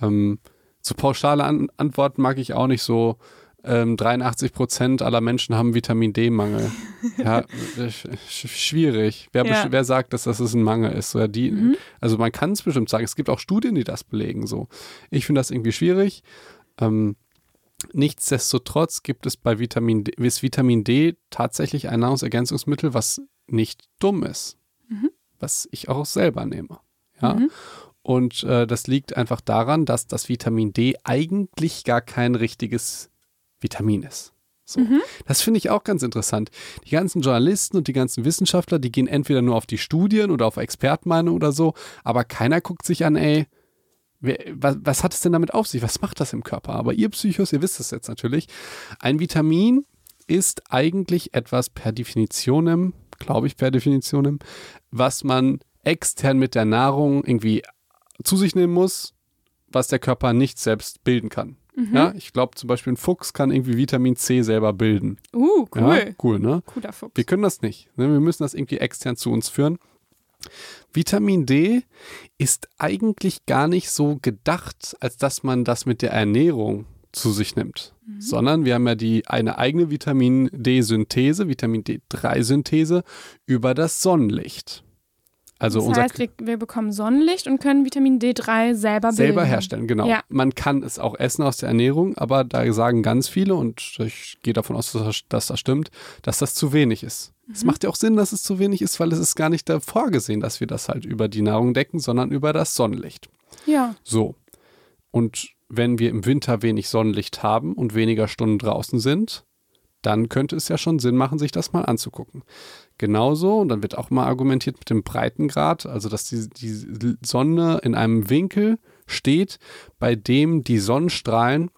Ähm, so pauschale an Antworten mag ich auch nicht so. Ähm, 83 Prozent aller Menschen haben Vitamin D-Mangel. ja, äh, sch sch- schwierig. Wer, Ja. wer sagt, dass das ein Mangel ist? So, ja, die, Mhm. Also man kann es bestimmt sagen. Es gibt auch Studien, die das belegen. So, ich finde das irgendwie schwierig. Ähm, nichtsdestotrotz gibt es bei Vitamin D, ist Vitamin D tatsächlich ein Nahrungsergänzungsmittel, was nicht dumm ist, Mhm. was ich auch selber nehme. Ja. Mhm. Und äh, das liegt einfach daran, dass das Vitamin D eigentlich gar kein richtiges Vitamin ist. So. Mhm. Das finde ich auch ganz interessant. Die ganzen Journalisten und die ganzen Wissenschaftler, die gehen entweder nur auf die Studien oder auf Expertmeinung oder so, aber keiner guckt sich an, ey, wer, was, was hat es denn damit auf sich? Was macht das im Körper? Aber ihr Psychos, ihr wisst es jetzt natürlich. Ein Vitamin ist eigentlich etwas per Definitionem, glaube ich per Definitionem, was man extern mit der Nahrung irgendwie zu sich nehmen muss, was der Körper nicht selbst bilden kann. Mhm. Ja, ich glaube zum Beispiel ein Fuchs kann irgendwie Vitamin C selber bilden. Uh, cool. Ja, cool, ne? Cooler Fuchs. Wir können das nicht. Ne? Wir müssen das irgendwie extern zu uns führen. Vitamin D ist eigentlich gar nicht so gedacht, als dass man das mit der Ernährung zu sich nimmt, mhm. sondern wir haben ja die eine eigene Vitamin D-Synthese, Vitamin D3-Synthese über das Sonnenlicht. Also das heißt, wir, wir, bekommen Sonnenlicht und können Vitamin D3 selber bilden. Selber herstellen, genau. Ja. Man kann es auch essen aus der Ernährung, aber da sagen ganz viele, und ich gehe davon aus, dass das, stimmt, dass das zu wenig ist. Es mhm. macht ja auch Sinn, dass es zu wenig ist, weil es ist gar nicht vorgesehen, dass wir das halt über die Nahrung decken, sondern über das Sonnenlicht. Ja. So. Und wenn wir im Winter wenig Sonnenlicht haben und weniger Stunden draußen sind, dann könnte es ja schon Sinn machen, sich das mal anzugucken. Genauso, und dann wird auch mal argumentiert mit dem Breitengrad, also dass die, die Sonne in einem Winkel steht, bei dem die Sonnenstrahlen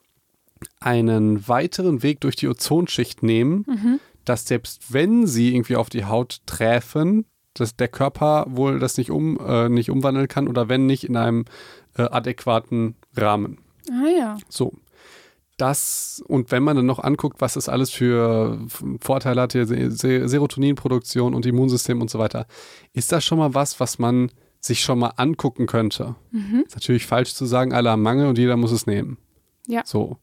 einen weiteren Weg durch die Ozonschicht nehmen, mhm. dass selbst wenn sie irgendwie auf die Haut träfen, dass der Körper wohl das nicht, um, äh, nicht umwandeln kann oder wenn nicht in einem äh, adäquaten Rahmen. Ah ja. So. Das, und wenn man dann noch anguckt, was das alles für Vorteile hat, hier Serotoninproduktion und Immunsystem und so weiter, ist das schon mal was, was man sich schon mal angucken könnte. Mhm. Ist natürlich falsch zu sagen, alle haben Mangel und jeder muss es nehmen. Ja. So.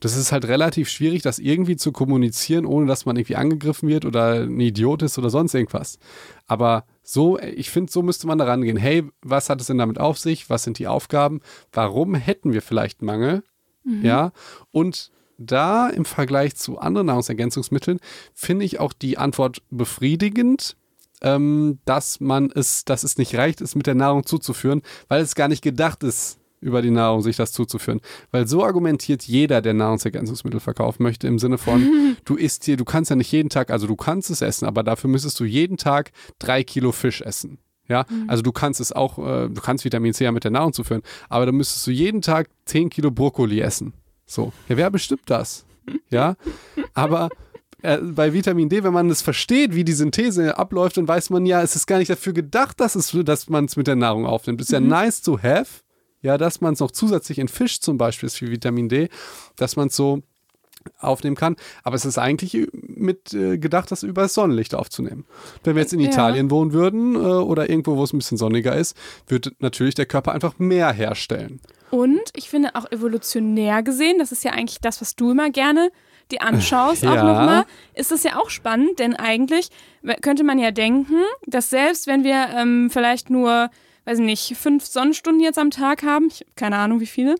Das ist halt relativ schwierig, das irgendwie zu kommunizieren, ohne dass man irgendwie angegriffen wird oder ein Idiot ist oder sonst irgendwas. Aber so, ich finde, so müsste man da rangehen. Hey, was hat es denn damit auf sich? Was sind die Aufgaben? Warum hätten wir vielleicht Mangel? Mhm. Ja. Und da im Vergleich zu anderen Nahrungsergänzungsmitteln finde ich auch die Antwort befriedigend, ähm, dass man es, dass es nicht reicht, es mit der Nahrung zuzuführen, weil es gar nicht gedacht ist, über die Nahrung sich das zuzuführen. Weil so argumentiert jeder, der Nahrungsergänzungsmittel verkaufen möchte, im Sinne von, du isst hier, du kannst ja nicht jeden Tag, also du kannst es essen, aber dafür müsstest du jeden Tag drei Kilo Fisch essen. Ja, mhm. also du kannst es auch, äh, du kannst Vitamin C ja mit der Nahrung zuführen, aber dann müsstest du jeden Tag zehn Kilo Brokkoli essen. So, ja, wer bestimmt das? Ja, aber äh, bei Vitamin D, wenn man es versteht, wie die Synthese abläuft, dann weiß man ja, es ist gar nicht dafür gedacht, dass, es, dass man es mit der Nahrung aufnimmt. Es ist mhm. ja nice to have, ja, dass man es noch zusätzlich in Fisch zum Beispiel ist für Vitamin D, dass man es so aufnehmen kann. Aber es ist eigentlich mit äh, gedacht, das über das Sonnenlicht aufzunehmen. Wenn wir jetzt in ja. Italien wohnen würden äh, oder irgendwo, wo es ein bisschen sonniger ist, würde natürlich der Körper einfach mehr herstellen. Und ich finde auch evolutionär gesehen, das ist ja eigentlich das, was du immer gerne die anschaust, ja. auch nochmal, ist das ja auch spannend, denn eigentlich könnte man ja denken, dass selbst wenn wir ähm, vielleicht nur weiß nicht, fünf Sonnenstunden jetzt am Tag haben, ich habe keine Ahnung wie viele,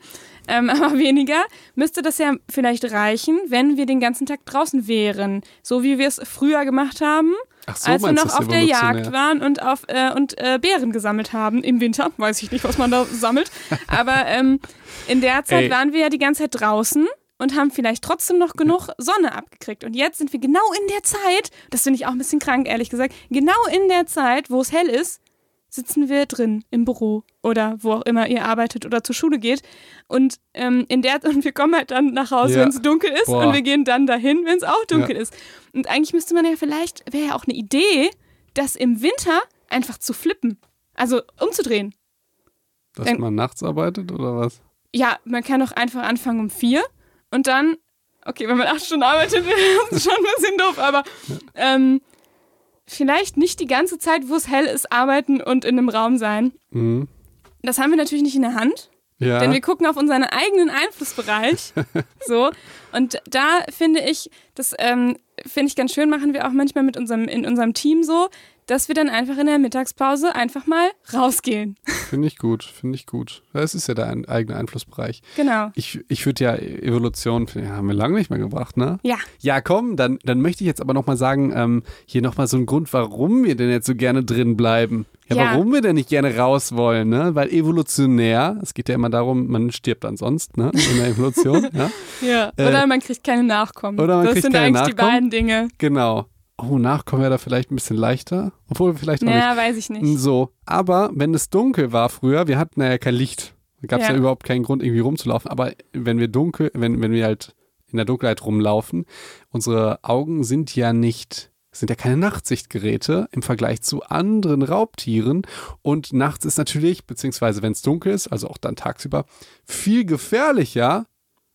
ähm, aber weniger, müsste das ja vielleicht reichen, wenn wir den ganzen Tag draußen wären. So wie wir es früher gemacht haben. So, als wir noch auf der Jagd waren und auf äh, und äh, Beeren gesammelt haben im Winter, weiß ich nicht, was man da sammelt, aber ähm, in der Zeit Ey. waren wir ja die ganze Zeit draußen und haben vielleicht trotzdem noch genug Sonne abgekriegt. Und jetzt sind wir genau in der Zeit, das finde ich auch ein bisschen krank, ehrlich gesagt, genau in der Zeit, wo es hell ist, sitzen wir drin im Büro oder wo auch immer ihr arbeitet oder zur Schule geht. Und ähm, in der und wir kommen halt dann nach Hause, ja. wenn es dunkel ist, Boah. und wir gehen dann dahin, wenn es auch dunkel ja. ist. Und eigentlich müsste man ja vielleicht, wäre ja auch eine Idee, das im Winter einfach zu flippen. Also umzudrehen. Dass dann, man nachts arbeitet oder was? Ja, man kann doch einfach anfangen um vier und dann, okay, wenn man acht Stunden arbeitet, ist es schon ein bisschen doof, aber ähm, vielleicht nicht die ganze Zeit, wo es hell ist, arbeiten und in einem Raum sein. Mhm. Das haben wir natürlich nicht in der Hand. Ja. Denn wir gucken auf unseren eigenen Einflussbereich. so. Und da finde ich, das ähm, finde ich ganz schön, machen wir auch manchmal mit unserem, in unserem Team so, dass wir dann einfach in der Mittagspause einfach mal rausgehen. Finde ich gut, finde ich gut. Das ist ja dein eigener Einflussbereich. Genau. Ich, ich würde ja Evolution, ja, haben wir lange nicht mehr gebracht, ne? Ja. Ja, komm, dann, dann möchte ich jetzt aber nochmal sagen, ähm, hier nochmal so ein Grund, warum wir denn jetzt so gerne drin bleiben. Ja, ja, warum wir denn nicht gerne raus wollen, ne? Weil evolutionär, es geht ja immer darum, man stirbt ansonsten, ne? In der Evolution, ja. ja. Oder äh, man kriegt keine Nachkommen. Oder man das kriegt sind keine eigentlich Nachkommen. die beiden Dinge. Genau oh, Nachkommen wäre da vielleicht ein bisschen leichter. Obwohl vielleicht noch ja, nicht. weiß ich nicht. So. Aber wenn es dunkel war früher, wir hatten ja kein Licht. Da gab es ja. ja. überhaupt keinen Grund, irgendwie rumzulaufen. Aber wenn wir dunkel, wenn, wenn wir halt in der Dunkelheit rumlaufen, unsere Augen sind ja nicht, sind ja keine Nachtsichtgeräte im Vergleich zu anderen Raubtieren. Und nachts ist natürlich, beziehungsweise wenn es dunkel ist, also auch dann tagsüber, viel gefährlicher,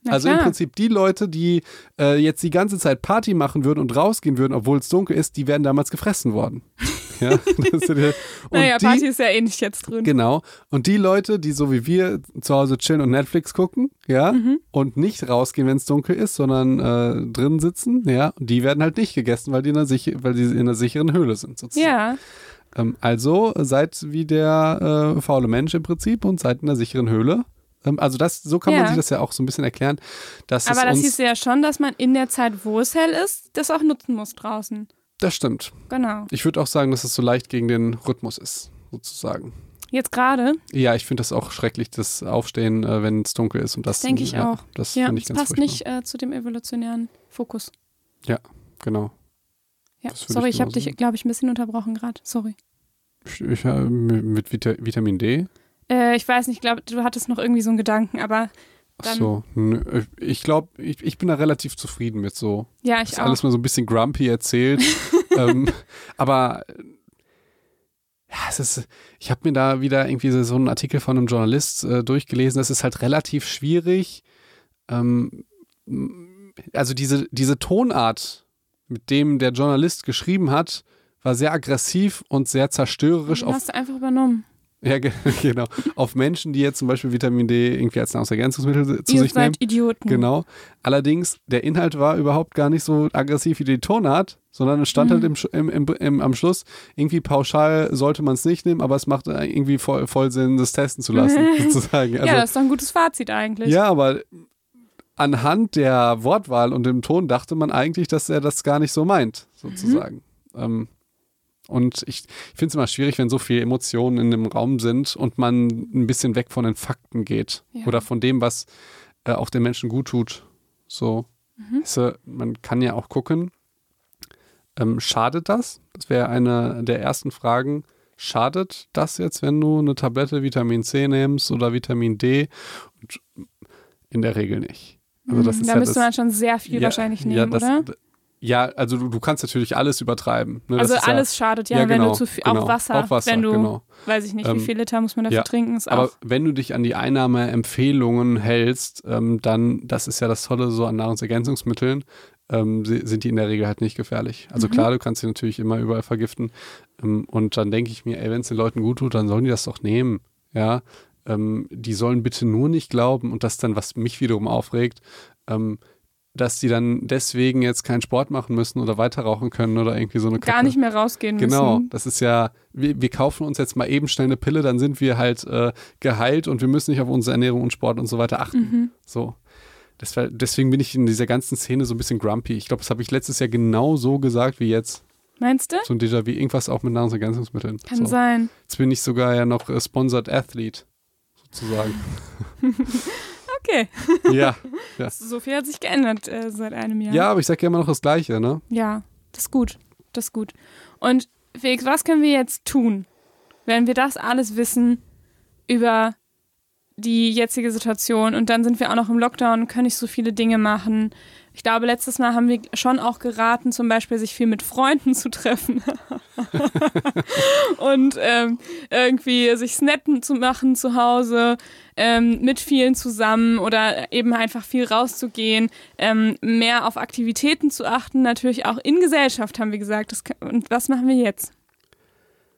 Na also im. Prinzip die Leute, die äh, jetzt die ganze Zeit Party machen würden und rausgehen würden, obwohl es dunkel ist, die wären damals gefressen worden. ja, das ist ja- Naja, die, Party ist ja eh nicht jetzt drin. Genau. Und die Leute, die so wie wir zu Hause chillen und Netflix gucken, ja, Mhm. und nicht rausgehen, wenn es dunkel ist, sondern äh, drin sitzen, ja, die werden halt nicht gegessen, weil die in einer, weil die in einer sicheren Höhle sind, sozusagen. Ja, Ähm, also seid wie der äh, faule Mensch im Prinzip und seid in einer sicheren Höhle. Ähm, also das, so kann man Ja. sich das ja auch so ein bisschen erklären, dass aber das hieß ja schon, dass man in der Zeit, wo es hell ist, das auch nutzen muss draußen. das stimmt. Genau. Ich würde auch sagen, dass es so leicht gegen den Rhythmus ist, sozusagen. Jetzt gerade, Ja, ich finde das auch schrecklich, das Aufstehen, äh, wenn es dunkel ist. Und das denke ich ja, auch. Das ja, finde ich das ganz passt furchtbar. nicht äh, zu dem evolutionären Fokus. Genau. Ja, Das würde sorry, ich ich habe dich, glaube ich, ein bisschen unterbrochen gerade. Sorry. Ich, ich, äh, mit mit Vita Vitamin D. Äh, ich weiß nicht, ich glaube, du hattest noch irgendwie so einen Gedanken, aber Ach Dann- so. Nö, ich glaube, ich, ich bin da relativ zufrieden mit so. ja, ich auch. alles mal so ein bisschen grumpy erzählt. ähm, aber ja, es ist, ich habe mir da wieder irgendwie so so einen Artikel von einem Journalist äh, durchgelesen. Das ist halt relativ schwierig. Ähm, also diese, diese Tonart, mit dem der Journalist geschrieben hat, war sehr aggressiv und sehr zerstörerisch Den auf hast du einfach übernommen. Ja, ge- genau. Auf Menschen, die jetzt zum Beispiel Vitamin D irgendwie als Nahrungsergänzungsmittel zu Ihr sich nehmen. seid Idioten. Genau. Allerdings, der Inhalt war überhaupt gar nicht so aggressiv wie die Tonart, sondern es stand Mhm. halt im, im, im, am Schluss, irgendwie pauschal sollte man es nicht nehmen, aber es macht irgendwie voll, voll Sinn, das testen zu lassen, sozusagen. ja, Also, das ist doch ein gutes Fazit eigentlich. ja, aber anhand der Wortwahl und dem Ton dachte man eigentlich, dass er das gar nicht so meint, sozusagen. Ähm, und ich, ich finde es immer schwierig, wenn so viele Emotionen in dem Raum sind und man ein bisschen weg von den Fakten geht. Ja. Oder von dem, was äh, auch den Menschen gut tut. So. Mhm. Weißt du, man kann ja auch gucken, ähm, schadet das? Das wäre eine der ersten Fragen. Schadet das jetzt, wenn du eine Tablette Vitamin C nimmst oder Vitamin D? Und in der Regel nicht. Also das Mhm, ist da ja müsste das, man schon sehr viel ja, wahrscheinlich ja, nehmen, das, oder? Ja, also du, du kannst natürlich alles übertreiben. Ne? Also ist ja- alles schadet ja, ja, wenn genau, du zu viel, genau. auch Wasser, Auch Wasser, wenn du, genau. weiß ich nicht, Ähm, wie viel Liter muss man dafür ja, trinken, ist Aber auch. wenn du dich an die Einnahmeempfehlungen hältst, ähm, dann, das ist ja das Tolle so an Nahrungsergänzungsmitteln, ähm, sind die in der Regel halt nicht gefährlich. Also Mhm. klar, du kannst sie natürlich immer überall vergiften. Ähm, und dann denke ich mir, ey, wenn es den Leuten gut tut, dann sollen die das doch nehmen. Ja, ähm, die sollen bitte nur nicht glauben und das dann, was mich wiederum aufregt, ähm, dass die dann deswegen jetzt keinen Sport machen müssen oder weiter rauchen können oder irgendwie so eine Gar Kacke. nicht mehr rausgehen Genau, müssen. das ist ja, wir, wir kaufen uns jetzt mal eben schnell eine Pille, dann sind wir halt äh, geheilt und wir müssen nicht auf unsere Ernährung und Sport und so weiter achten. Mhm. So. Das war, deswegen bin ich in dieser ganzen Szene so ein bisschen grumpy. Ich glaube, das habe ich letztes Jahr genau so gesagt wie jetzt. Meinst du? So ein Déjà-vu, irgendwas auch mit Nahrungsergänzungsmitteln. Kann so. sein. Jetzt bin ich sogar ja noch äh, Sponsored Athlete, sozusagen. Okay. ja. So viel hat sich geändert äh, seit einem Jahr. ja, aber ich sage ja immer noch das Gleiche, ne? Ja, das ist gut. Das ist gut. Und Felix, was können wir jetzt tun, wenn wir das alles wissen über die jetzige Situation und dann sind wir auch noch im Lockdown und können nicht so viele Dinge machen. Ich glaube, letztes Mal haben wir schon auch geraten, zum Beispiel sich viel mit Freunden zu treffen und ähm, irgendwie sich Snappen zu machen zu Hause, ähm, mit vielen zusammen oder eben einfach viel rauszugehen, ähm, mehr auf Aktivitäten zu achten, natürlich auch in Gesellschaft, haben wir gesagt. Das und was machen wir jetzt?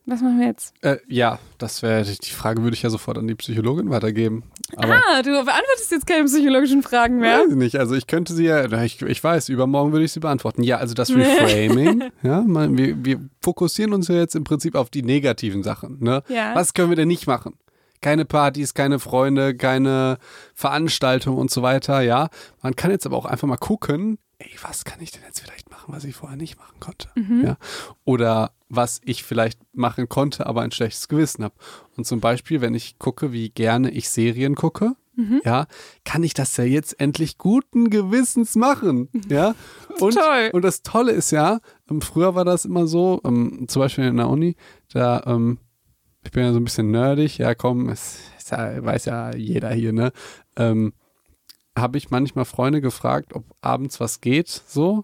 Was machen wir jetzt? Äh, ja, das wäre, die Frage würde ich ja sofort an die Psychologin weitergeben. Aber ah, du beantwortest jetzt keine psychologischen Fragen mehr. Weiß ich nicht. Also ich könnte sie ja, ich, ich weiß, übermorgen würde ich sie beantworten. Ja, also das Reframing, ja, man, wir, wir fokussieren uns ja jetzt im Prinzip auf die negativen Sachen. Ne? Ja. Was können wir denn nicht machen? Keine Partys, keine Freunde, keine Veranstaltungen und so weiter, ja. Man kann jetzt aber auch einfach mal gucken, ey, was kann ich denn jetzt vielleicht machen, was ich vorher nicht machen konnte? Mhm. Ja. Oder was ich vielleicht machen konnte, aber ein schlechtes Gewissen habe. Und zum Beispiel, wenn ich gucke, wie gerne ich Serien gucke, Mhm. ja, kann ich das ja jetzt endlich guten Gewissens machen. Ja. Und, Toll. und das Tolle ist ja, ähm, früher war das immer so, ähm, zum Beispiel in der Uni, da, ähm, ich bin ja so ein bisschen nerdig, ja komm, es, es weiß ja jeder hier, ne? Ähm, habe ich manchmal Freunde gefragt, ob abends was geht, so.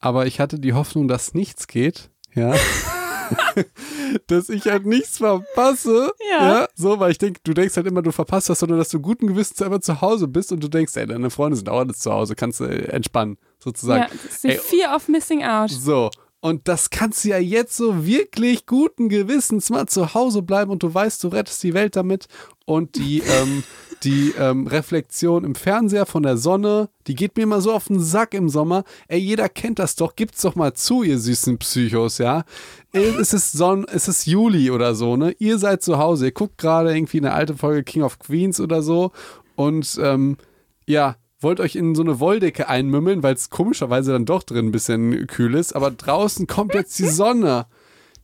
Aber ich hatte die Hoffnung, dass nichts geht, ja. dass ich halt nichts verpasse. Ja. so, weil ich denke, du denkst halt immer, du verpasst das, sondern dass du guten Gewissens einfach zu Hause bist und du denkst, ey, deine Freunde sind auch alles zu Hause, kannst du äh, entspannen, sozusagen. Ja, das ist Fear of Missing Out. So. Und das kannst du ja jetzt so wirklich guten Gewissens mal zu Hause bleiben und du weißt, du rettest die Welt damit. Und die, ähm, die ähm, Reflexion im Fernseher von der Sonne, die geht mir immer so auf den Sack im Sommer. Ey, jeder kennt das doch. Gibt's doch mal zu, ihr süßen Psychos, ja. Ey, Es ist, Son es ist Juli oder so, ne? Ihr seid zu Hause. Ihr guckt gerade irgendwie eine alte Folge King of Queens oder so. Und ähm, ja, wollt euch in so eine Wolldecke einmümmeln, weil es komischerweise dann doch drin ein bisschen kühl ist, aber draußen kommt jetzt die Sonne.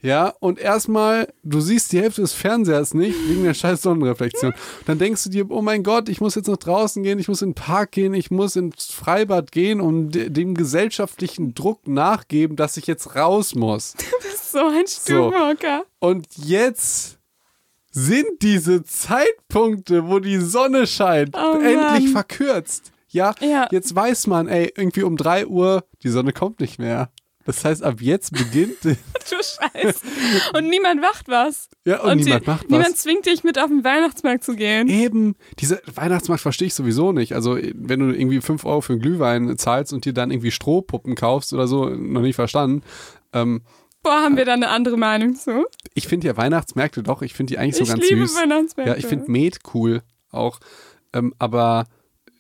Ja, und erstmal, du siehst die Hälfte des Fernsehers nicht, wegen der scheiß Sonnenreflexion. Dann denkst du dir, oh mein Gott, ich muss jetzt nach draußen gehen, ich muss in den Park gehen, ich muss ins Freibad gehen und de- dem gesellschaftlichen Druck nachgeben, dass ich jetzt raus muss. Du bist so ein Stubenhocker. Und jetzt sind diese Zeitpunkte, wo die Sonne scheint, Oh endlich verkürzt. Ja, Ja. jetzt weiß man, ey, irgendwie um 3 Uhr, die Sonne kommt nicht mehr. Das heißt, ab jetzt beginnt. Du Scheiße. Und niemand macht was. ja, und, niemand die, macht was. Niemand zwingt dich mit auf den Weihnachtsmarkt zu gehen. Eben, dieser Weihnachtsmarkt verstehe ich sowieso nicht. Also, wenn du irgendwie 5 Euro für einen Glühwein zahlst und dir dann irgendwie Strohpuppen kaufst oder so, noch nicht verstanden. Ähm, Boah, haben wir da eine andere Meinung zu? ich finde ja Weihnachtsmärkte doch, ich finde die eigentlich so ich ganz liebe süß. Weihnachtsmärkte. Ja, ich finde Met cool auch. Ähm, aber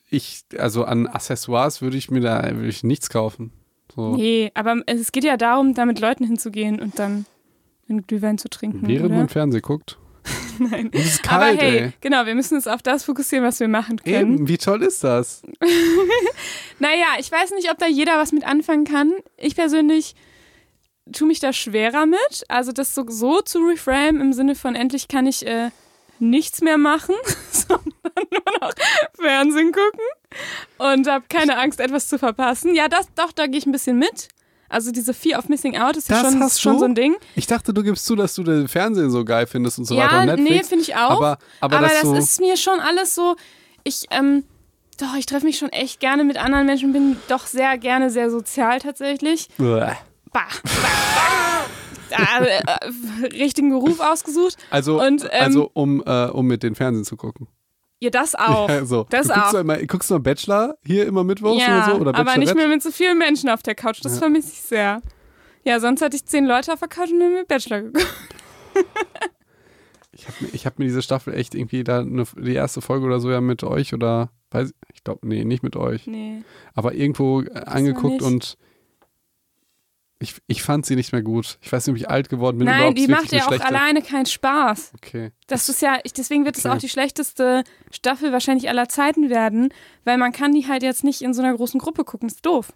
ich, also an Accessoires würde ich mir da ich nichts kaufen. So. Nee, aber es geht ja darum, da mit Leuten hinzugehen und dann einen Glühwein zu trinken. Während oder? man Fernsehen guckt. Nein. Und es ist Aber kalt, hey, ey. genau, wir müssen uns auf das fokussieren, was wir machen können. Eben, wie toll ist das? Naja, ich weiß nicht, ob da jeder was mit anfangen kann. Ich persönlich tue mich da schwerer mit. Also das so, so zu reframe im Sinne von endlich kann ich äh, nichts mehr machen, sondern nur noch Fernsehen gucken und habe keine Angst, etwas zu verpassen. Ja, das doch, da gehe ich ein bisschen mit. Also diese Fear of Missing Out ist ja schon, schon so ein Ding. Ich dachte, du gibst zu, dass du den Fernsehen so geil findest und so weiter ja, nee, finde ich auch. aber, aber, Aber das, das so, ist mir schon alles so. Ich, ähm, doch, ich treffe mich schon echt gerne mit anderen Menschen, bin doch sehr gerne sehr sozial tatsächlich. Bah, bah, bah. äh, äh, richtigen Beruf ausgesucht. also, Und, ähm, also um, äh, um mit den Fernsehen zu gucken. Ja, das auch. Ja, so. Das du guckst, auch. Du immer, guckst du mal Bachelor hier immer mittwochs ja, oder so? Oder aber nicht mehr mit so vielen Menschen auf der Couch. Das Ja. vermisse ich sehr. Ja, sonst hatte ich zehn Leute auf der Couch und dann mit Bachelor geguckt. Ich habe mir, ich hab mir diese Staffel echt irgendwie da eine, die erste Folge oder so ja mit euch oder weiß ich glaube nee nicht mit euch, Nee. aber irgendwo äh, angeguckt und ich, ich fand sie nicht mehr gut. Ich weiß nicht, ob ich alt geworden bin. Nein, die macht ja auch schlechte- alleine keinen Spaß. Okay. Das ist ja, ich, deswegen wird es Okay. auch die schlechteste Staffel wahrscheinlich aller Zeiten werden, weil man kann die halt jetzt nicht in so einer großen Gruppe gucken. Ist doof.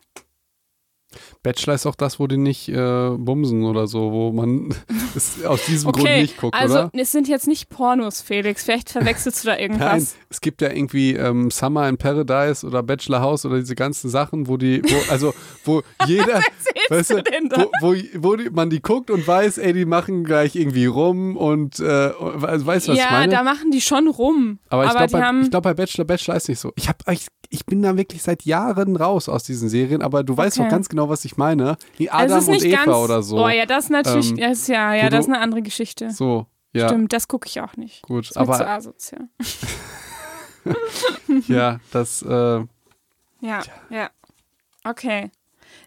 Bachelor ist auch das, wo die nicht äh, bumsen oder so, wo man es aus diesem Grund Okay, nicht guckt, also oder? es sind jetzt nicht Pornos, Felix. Vielleicht verwechselst du da Nein, irgendwas. es gibt ja irgendwie ähm, Summer in Paradise oder Bachelor House oder diese ganzen Sachen, wo die, wo, also wo jeder, weißt du wo, wo, wo die, man die guckt und weiß, ey, die machen gleich irgendwie rum und äh, also, weißt du, was ich ja, meine? da machen die schon rum. Aber ich Aber glaube, die bei, ich glaub, bei Bachelor, Bachelor ist nicht so. Ich, hab, ich, ich bin da wirklich seit Jahren raus aus diesen Serien, aber du weißt Okay. doch ganz genau, was ich meine. Wie also Adam ist und Eva ganz, oder so. Oh ja, das ist natürlich, Ähm, das ist ja, ja, das ist eine andere Geschichte. So, ja, Stimmt, das gucke ich auch nicht. gut. Das ist mir zu Aber asozial. ja, das, äh, Ja, ja. Okay.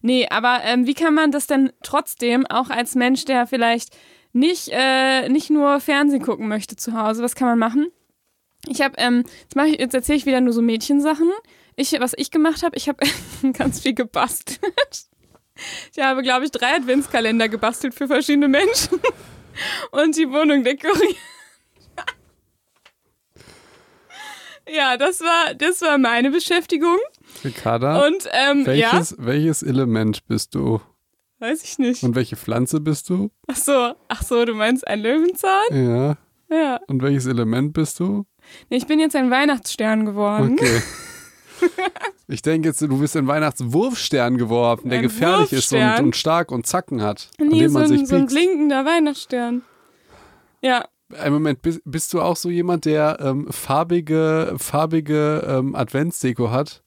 Nee, aber ähm, wie kann man das denn trotzdem auch als Mensch, der vielleicht nicht, äh, nicht nur Fernsehen gucken möchte zu Hause, was kann man machen? Ich habe, ähm, jetzt, ich, jetzt erzähle ich wieder nur so Mädchensachen. Ich, was ich gemacht habe, ich habe ganz viel gebastelt. Ich habe, glaube ich, drei Adventskalender gebastelt für verschiedene Menschen und die Wohnung dekoriert. Ja, das war, das war meine Beschäftigung. Ricarda, Und ähm, ja, welches, welches Element bist du? weiß ich nicht. Und welche Pflanze bist du? Ach so, ach so, du meinst ein Löwenzahn? Ja. Ja. Und welches Element bist du? Nee, ich bin jetzt ein Weihnachtsstern geworden. Okay. Ich denke jetzt, du bist ein Weihnachtswurfstern geworfen, der Ein gefährlich ist und, Wurfstern? und stark und Zacken hat, an Nee, dem so man sich ein, so ein blinkender Weihnachtsstern. Ja, Ein Moment, bist, bist du auch so jemand, der ähm, farbige, farbige ähm, Adventsdeko hat?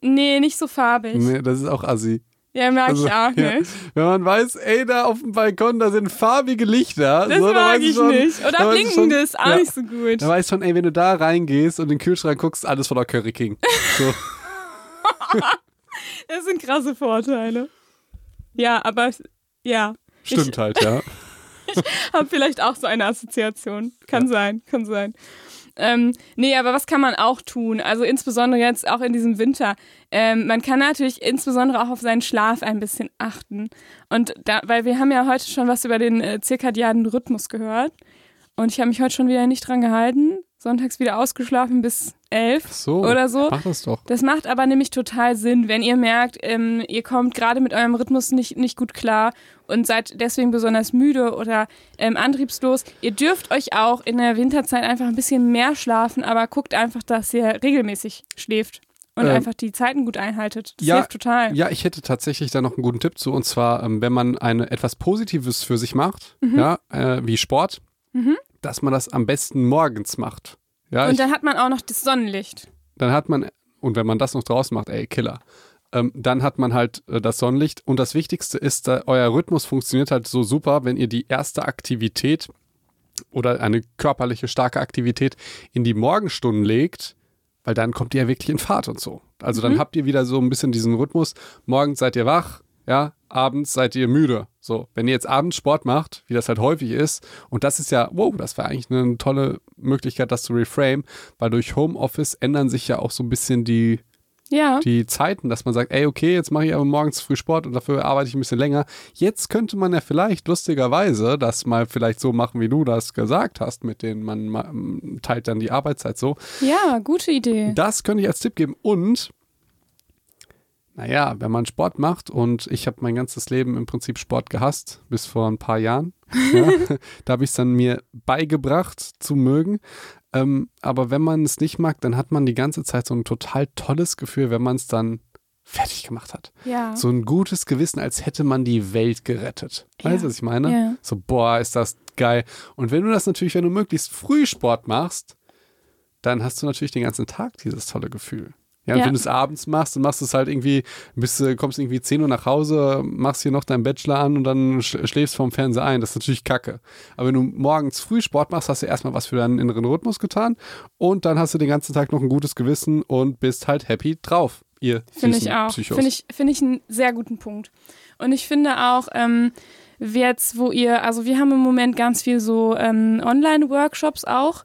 nee, nicht so farbig. Nee, das ist auch assi. Ja, mag Also, ich auch ja. nicht. Wenn man weiß, ey, da auf dem Balkon, da sind farbige Lichter. Das so, mag ich schon, nicht. Oder blinkendes, schon, auch ja. nicht so gut. Da weißt du schon, ey, wenn du da reingehst und in den Kühlschrank guckst, alles von der Curry King. So. Das sind krasse Vorteile. Ja, aber ja. Stimmt halt, ja. Hab vielleicht auch so eine Assoziation. Kann sein, kann sein. Ähm, nee, aber was kann man auch tun? Also insbesondere jetzt auch in diesem Winter. Ähm, man kann natürlich insbesondere auch auf seinen Schlaf ein bisschen achten. Und da, weil wir haben ja heute schon was über den äh, zirkadianen Rhythmus gehört. Und ich habe mich heute schon wieder nicht dran gehalten. Sonntags wieder ausgeschlafen bis elf So. oder so. Mach das doch. Das macht aber nämlich total Sinn, wenn ihr merkt, ähm, ihr kommt gerade mit eurem Rhythmus nicht, nicht gut klar und seid deswegen besonders müde oder ähm, antriebslos. Ihr dürft euch auch in der Winterzeit einfach ein bisschen mehr schlafen, aber guckt einfach, dass ihr regelmäßig schläft und Ähm, einfach die Zeiten gut einhaltet. Das ja, hilft total. Ja, ich hätte tatsächlich da noch einen guten Tipp zu. Und zwar, ähm, wenn man eine, etwas Positives für sich macht, Mhm. ja, äh, wie Sport, dass man das am besten morgens macht. Ja, und ich, dann hat man auch noch das Sonnenlicht. dann hat man, und wenn man das noch draußen macht, ey, Killer. Ähm, dann hat man halt äh, das Sonnenlicht. Und das Wichtigste ist, äh, euer Rhythmus funktioniert halt so super, wenn ihr die erste Aktivität oder eine körperliche starke Aktivität in die Morgenstunden legt, weil dann kommt ihr ja wirklich in Fahrt und so. Also dann habt ihr wieder so ein bisschen diesen Rhythmus. Morgens seid ihr wach, ja, abends seid ihr müde. So, wenn ihr jetzt abends Sport macht, wie das halt häufig ist, und das ist ja, wow, das wäre eigentlich eine tolle Möglichkeit, das zu reframe, weil durch Homeoffice ändern sich ja auch so ein bisschen die, Ja. die Zeiten, dass man sagt, ey, okay, jetzt mache ich aber morgens früh Sport und dafür arbeite ich ein bisschen länger. Jetzt könnte man ja vielleicht lustigerweise das mal vielleicht so machen, wie du das gesagt hast, mit denen man ma- m, teilt dann die Arbeitszeit so. ja, gute Idee. Das könnte ich als Tipp geben. Und, naja, wenn man Sport macht und ich habe mein ganzes Leben im Prinzip Sport gehasst, bis vor ein paar Jahren. Ja, da habe ich es dann mir beigebracht zu mögen. Ähm, aber wenn man es nicht mag, dann hat man die ganze Zeit so ein total tolles Gefühl, wenn man es dann fertig gemacht hat. Ja. So ein gutes Gewissen, als hätte man die Welt gerettet. Weißt du, was ich meine? Ja. So, boah, ist das geil. Und wenn du das natürlich, wenn du möglichst früh Sport machst, dann hast du natürlich den ganzen Tag dieses tolle Gefühl. Ja, und Ja. wenn du es abends machst, dann machst du es halt irgendwie, bist, du- kommst irgendwie 10 Uhr nach Hause, machst hier noch deinen Bachelor an und dann sch schläfst vorm Fernseher ein. Das ist natürlich kacke. Aber wenn du morgens früh Sport machst, hast du erstmal was für deinen inneren Rhythmus getan und dann hast du den ganzen Tag noch ein gutes Gewissen und bist halt happy drauf. Ihr Finde ich auch. Finde ich, finde ich einen sehr guten Punkt. Und ich finde auch, ähm, jetzt, wo ihr, also wir haben im Moment ganz viel so ähm, Online-Workshops auch.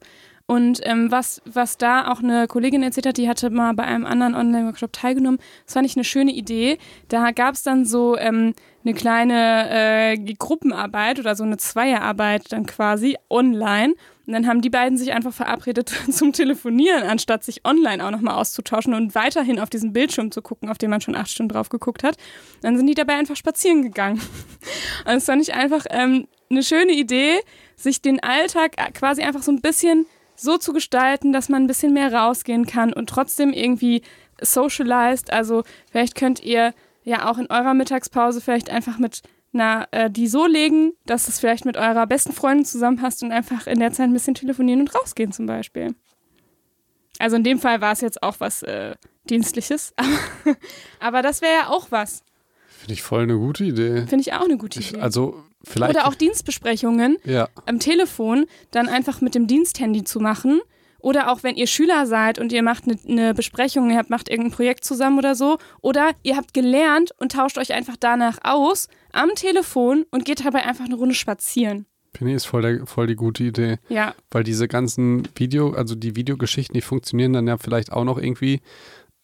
Und ähm, was, was da auch eine Kollegin erzählt hat, die hatte mal bei einem anderen Online-Workshop teilgenommen, das fand ich eine schöne Idee. Da gab es dann so ähm, eine kleine äh, Gruppenarbeit oder so eine Zweierarbeit dann quasi online. Und dann haben die beiden sich einfach verabredet zum Telefonieren, anstatt sich online auch nochmal auszutauschen und weiterhin auf diesen Bildschirm zu gucken, auf den man schon acht Stunden drauf geguckt hat. Dann sind die dabei einfach spazieren gegangen. Und das fand ich einfach ähm, eine schöne Idee, sich den Alltag quasi einfach so ein bisschen so zu gestalten, dass man ein bisschen mehr rausgehen kann und trotzdem irgendwie socialized. Also vielleicht könnt ihr ja auch in eurer Mittagspause vielleicht einfach mit einer, äh, die so legen, dass es vielleicht mit eurer besten Freundin zusammenpasst und einfach in der Zeit ein bisschen telefonieren und rausgehen zum Beispiel. Also in dem Fall war es jetzt auch was äh, Dienstliches, aber, aber das wäre ja auch was. Finde ich voll eine gute Idee. Finde ich auch eine gute Ich, Idee. also vielleicht. Oder auch Dienstbesprechungen ja. am Telefon dann einfach mit dem Diensthandy zu machen. Oder auch wenn ihr Schüler seid und ihr macht eine, eine Besprechung, ihr habt, macht irgendein Projekt zusammen oder so. Oder ihr habt gelernt und tauscht euch einfach danach aus am Telefon und geht dabei einfach eine Runde spazieren. Ich ist voll, der, voll die gute Idee. Ja, Weil diese ganzen Video, also die Videogeschichten, die funktionieren dann ja vielleicht auch noch irgendwie.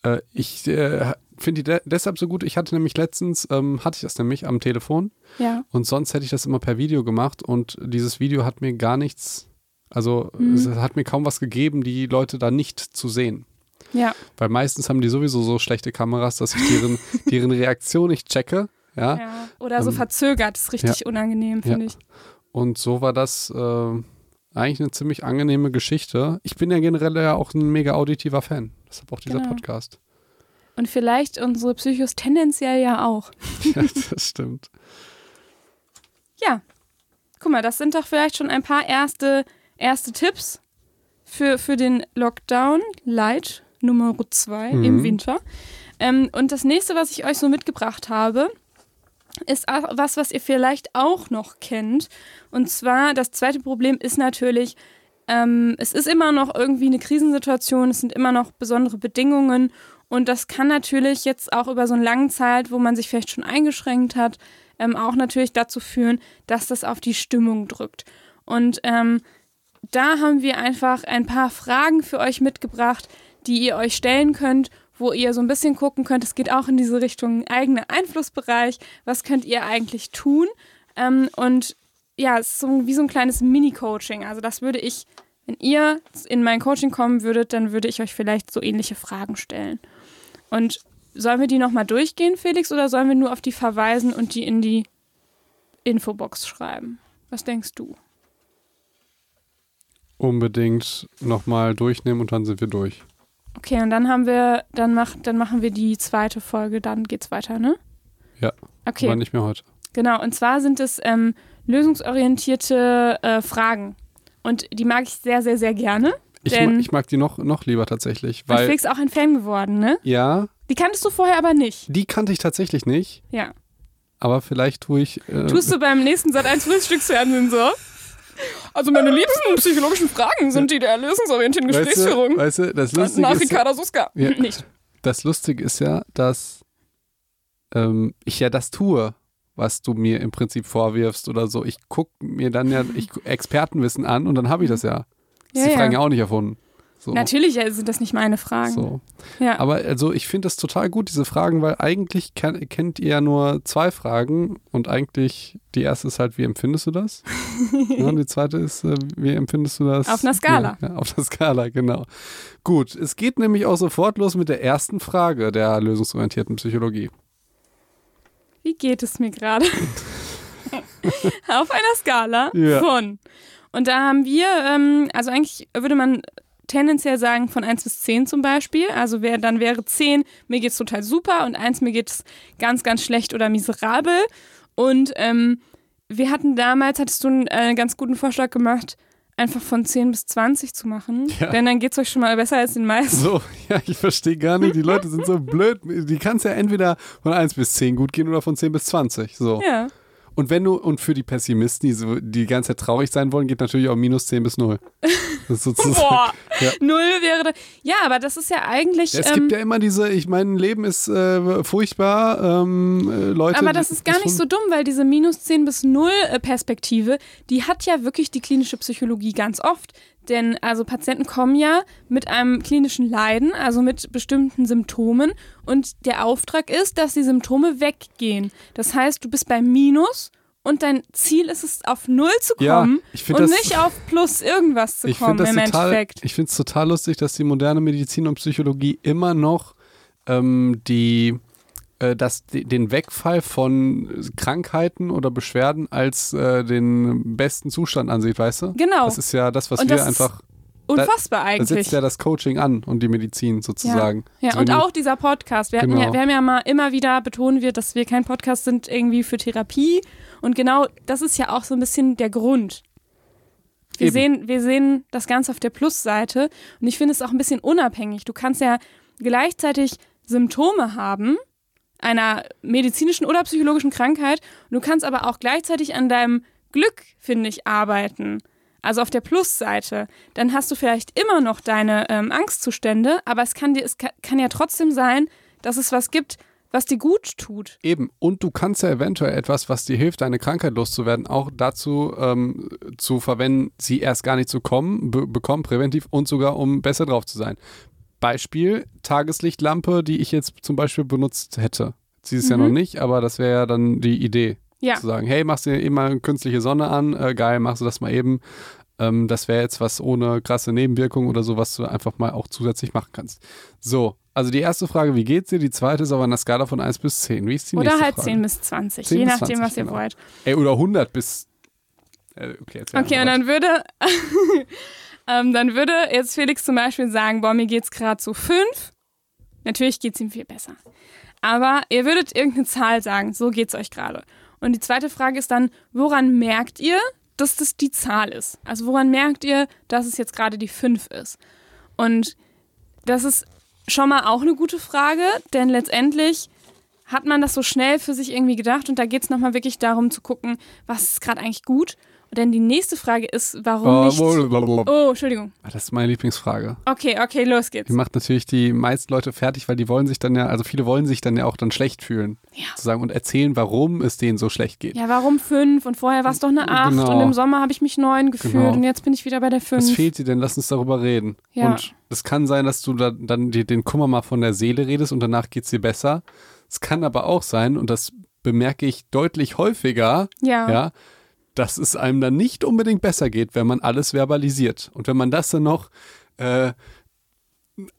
Äh, ich äh, finde die de deshalb so gut. Ich hatte nämlich letztens, ähm, hatte ich das nämlich am Telefon ja, und sonst hätte ich das immer per Video gemacht und dieses Video hat mir gar nichts, also Mhm. es hat mir kaum was gegeben, die Leute da nicht zu sehen. ja. Weil meistens haben die sowieso so schlechte Kameras, dass ich deren, deren Reaktion nicht checke. Ja. ja. Oder so Ähm, verzögert, ist richtig unangenehm, ja. finde ich. Und so war das äh, eigentlich eine ziemlich angenehme Geschichte. Ich bin ja generell ja auch ein mega auditiver Fan. Deshalb auch dieser Genau. Podcast. Und vielleicht unsere Psychos tendenziell ja auch. ja, das stimmt. Ja. Guck mal, das sind doch vielleicht schon ein paar erste, erste Tipps für, für den Lockdown Light Nummer 2 Mhm. im Winter. Ähm, und das nächste, was ich euch so mitgebracht habe, ist auch was, was ihr vielleicht auch noch kennt. Und zwar, das zweite Problem ist natürlich, ähm, es ist immer noch irgendwie eine Krisensituation, es sind immer noch besondere Bedingungen und das kann natürlich jetzt auch über so eine lange Zeit, wo man sich vielleicht schon eingeschränkt hat, ähm, auch natürlich dazu führen, dass das auf die Stimmung drückt. Und ähm, da haben wir einfach ein paar Fragen für euch mitgebracht, die ihr euch stellen könnt, wo ihr so ein bisschen gucken könnt. Es geht auch in diese Richtung eigener Einflussbereich. Was könnt ihr eigentlich tun? Ähm, und ja, es ist so, wie so ein kleines Mini-Coaching. Also das würde ich, wenn ihr in mein Coaching kommen würdet, dann würde ich euch vielleicht so ähnliche Fragen stellen. Und sollen wir die nochmal durchgehen, Felix, oder sollen wir nur auf die verweisen und die in die Infobox schreiben? Was denkst du? Unbedingt nochmal durchnehmen und dann sind wir durch. Okay, und dann haben wir, dann, mach, dann machen wir die zweite Folge, dann geht's weiter, ne? Ja. Okay. Aber nicht mehr heute. Genau, und zwar sind es ähm, lösungsorientierte äh, Fragen. Und die mag ich sehr, sehr, sehr gerne. Ich, Denn- ich mag die noch, noch lieber tatsächlich, weil ist auch ein Fan geworden, ne? ja, Die kanntest du vorher aber nicht. die kannte ich tatsächlich nicht, Ja. aber vielleicht tue ich. Äh, Tust du beim nächsten Sat 1 Frühstücksfernsehen so? Also meine liebsten psychologischen Fragen sind die der lösungsorientierten weißt Gesprächsführung. du, weißt du, das Lustige, Nach ist, ja- Ricarda Suska. Ja. Nicht. das Lustige ist ja, dass ähm, ich ja das tue, was du mir im Prinzip vorwirfst oder so. Ich gucke mir dann ja ich Expertenwissen an und dann habe ich das ja. Das Ja, die Fragen ja. auch nicht erfunden. So. Natürlich äh, sind das nicht meine Fragen. So. Ja. Aber also ich finde das total gut, diese Fragen, weil eigentlich ken kennt ihr ja nur zwei Fragen und eigentlich die erste ist halt, wie empfindest du das? ja, und die zweite ist, äh, wie empfindest du das? Auf einer Skala. Ja, auf einer Skala, genau. Gut, es geht nämlich auch sofort los mit der ersten Frage der lösungsorientierten Psychologie. Wie geht es mir gerade? Auf einer Skala von. Und da haben wir, ähm, also eigentlich würde man tendenziell sagen von 1 bis 10 zum Beispiel. Also wär, dann wäre 10, mir geht's total super und 1, mir geht's ganz, ganz schlecht oder miserabel. Und ähm, wir hatten damals, hattest du einen äh, ganz guten Vorschlag gemacht, einfach von 10 bis 20 zu machen. Ja. Denn dann geht's euch schon mal besser als den meisten. So, ja, ich verstehe gar nicht, die Leute sind so blöd. Die kann es ja entweder von 1 bis 10 gut gehen oder von 10 bis 20. So. Ja. Und wenn du, und für die Pessimisten, die so die ganze Zeit traurig sein wollen, geht natürlich auch minus 10 bis 0. Das ist sozusagen. Boah, Ja. null wäre da. Ja, aber das ist ja eigentlich. Ja, es ähm, gibt ja immer diese, ich meine, Leben ist äh, furchtbar, ähm, äh, Leute. Aber das ist gar nicht so dumm, weil diese minus 10 bis 0 äh, Perspektive, die hat ja wirklich die klinische Psychologie ganz oft. Denn also Patienten kommen ja mit einem klinischen Leiden, also mit bestimmten Symptomen und der Auftrag ist, dass die Symptome weggehen. Das heißt, du bist bei Minus und dein Ziel ist es, auf Null zu Ja, kommen find und das- nicht auf Plus irgendwas zu Ich kommen im total, Endeffekt. ich finde es total lustig, dass die moderne Medizin und Psychologie immer noch ähm, die das, die- den Wegfall von Krankheiten oder Beschwerden als äh, den besten Zustand ansieht, weißt du? Genau. Das ist ja das, was Und wir das einfach, Unfassbar da eigentlich. setzt ja das Coaching an und die Medizin sozusagen. Ja, Also und auch dieser Podcast. Wir, Genau. ja, wir haben ja mal immer wieder betonen wir, dass wir kein Podcast sind irgendwie für Therapie. Und genau das ist ja auch so ein bisschen der Grund. Wir Eben. sehen, wir sehen das Ganze auf der Plusseite. Und ich finde es auch ein bisschen unabhängig. Du kannst ja gleichzeitig Symptome haben einer medizinischen oder psychologischen Krankheit. Du kannst aber auch gleichzeitig an deinem Glück, finde ich, arbeiten. Also auf der Plusseite. Dann hast du vielleicht immer noch deine ähm, Angstzustände, aber es kann dir, es kann, kann ja trotzdem sein, dass es was gibt, was dir gut tut. Eben. Und du kannst ja eventuell etwas, was dir hilft, deine Krankheit loszuwerden, auch dazu ähm, zu verwenden, sie erst gar nicht zu kommen, be bekommen, präventiv und sogar, um besser drauf zu sein. Beispiel, Tageslichtlampe, die ich jetzt zum Beispiel benutzt hätte. Sie ist ja noch nicht, aber das wäre ja dann die Idee. Ja. Zu sagen, hey, machst dir eben mal künstliche Sonne an, äh, geil, machst du das mal eben. Ähm, das wäre jetzt was ohne krasse Nebenwirkungen oder so, was du einfach mal auch zusätzlich machen kannst. So, also die erste Frage, wie geht's dir? Die zweite ist aber an der Skala von 1 bis 10. Wie ist die Oder halt Frage? 10 bis 20, 10 je bis nachdem, 20, was ihr genau. wollt. Ey, oder 100 bis. Äh, okay, jetzt Okay, und dann würde, ähm, dann würde jetzt Felix zum Beispiel sagen, boah, mir geht's gerade so 5. Natürlich geht's ihm viel besser. Aber ihr würdet irgendeine Zahl sagen, so geht's euch gerade. Und die zweite Frage ist dann, woran merkt ihr, dass das die Zahl ist? Also woran merkt ihr, dass es jetzt gerade die 5 ist? Und das ist schon mal auch eine gute Frage, denn letztendlich hat man das so schnell für sich irgendwie gedacht und da geht es nochmal wirklich darum zu gucken, was ist gerade eigentlich gut. Denn die nächste Frage ist, warum Oh, nicht. Oh, Entschuldigung. Ah, Das ist meine Lieblingsfrage. Okay, okay, los geht's. Die macht natürlich die meisten Leute fertig, weil die wollen sich dann ja, also viele wollen sich dann ja auch dann schlecht fühlen. Ja. Sozusagen und erzählen, warum es denen so schlecht geht. Ja, warum fünf? Und vorher war es doch eine acht Genau. und im Sommer habe ich mich neun gefühlt Genau. und jetzt bin ich wieder bei der Was fünf. fehlt dir denn? Lass uns darüber reden. Ja. Und es kann sein, dass du da, dann dir den Kummer mal von der Seele redest und danach geht's dir besser. Es kann aber auch sein, und das bemerke ich deutlich häufiger, Ja. ja, dass es einem dann nicht unbedingt besser geht, wenn man alles verbalisiert. Und wenn man das dann noch äh,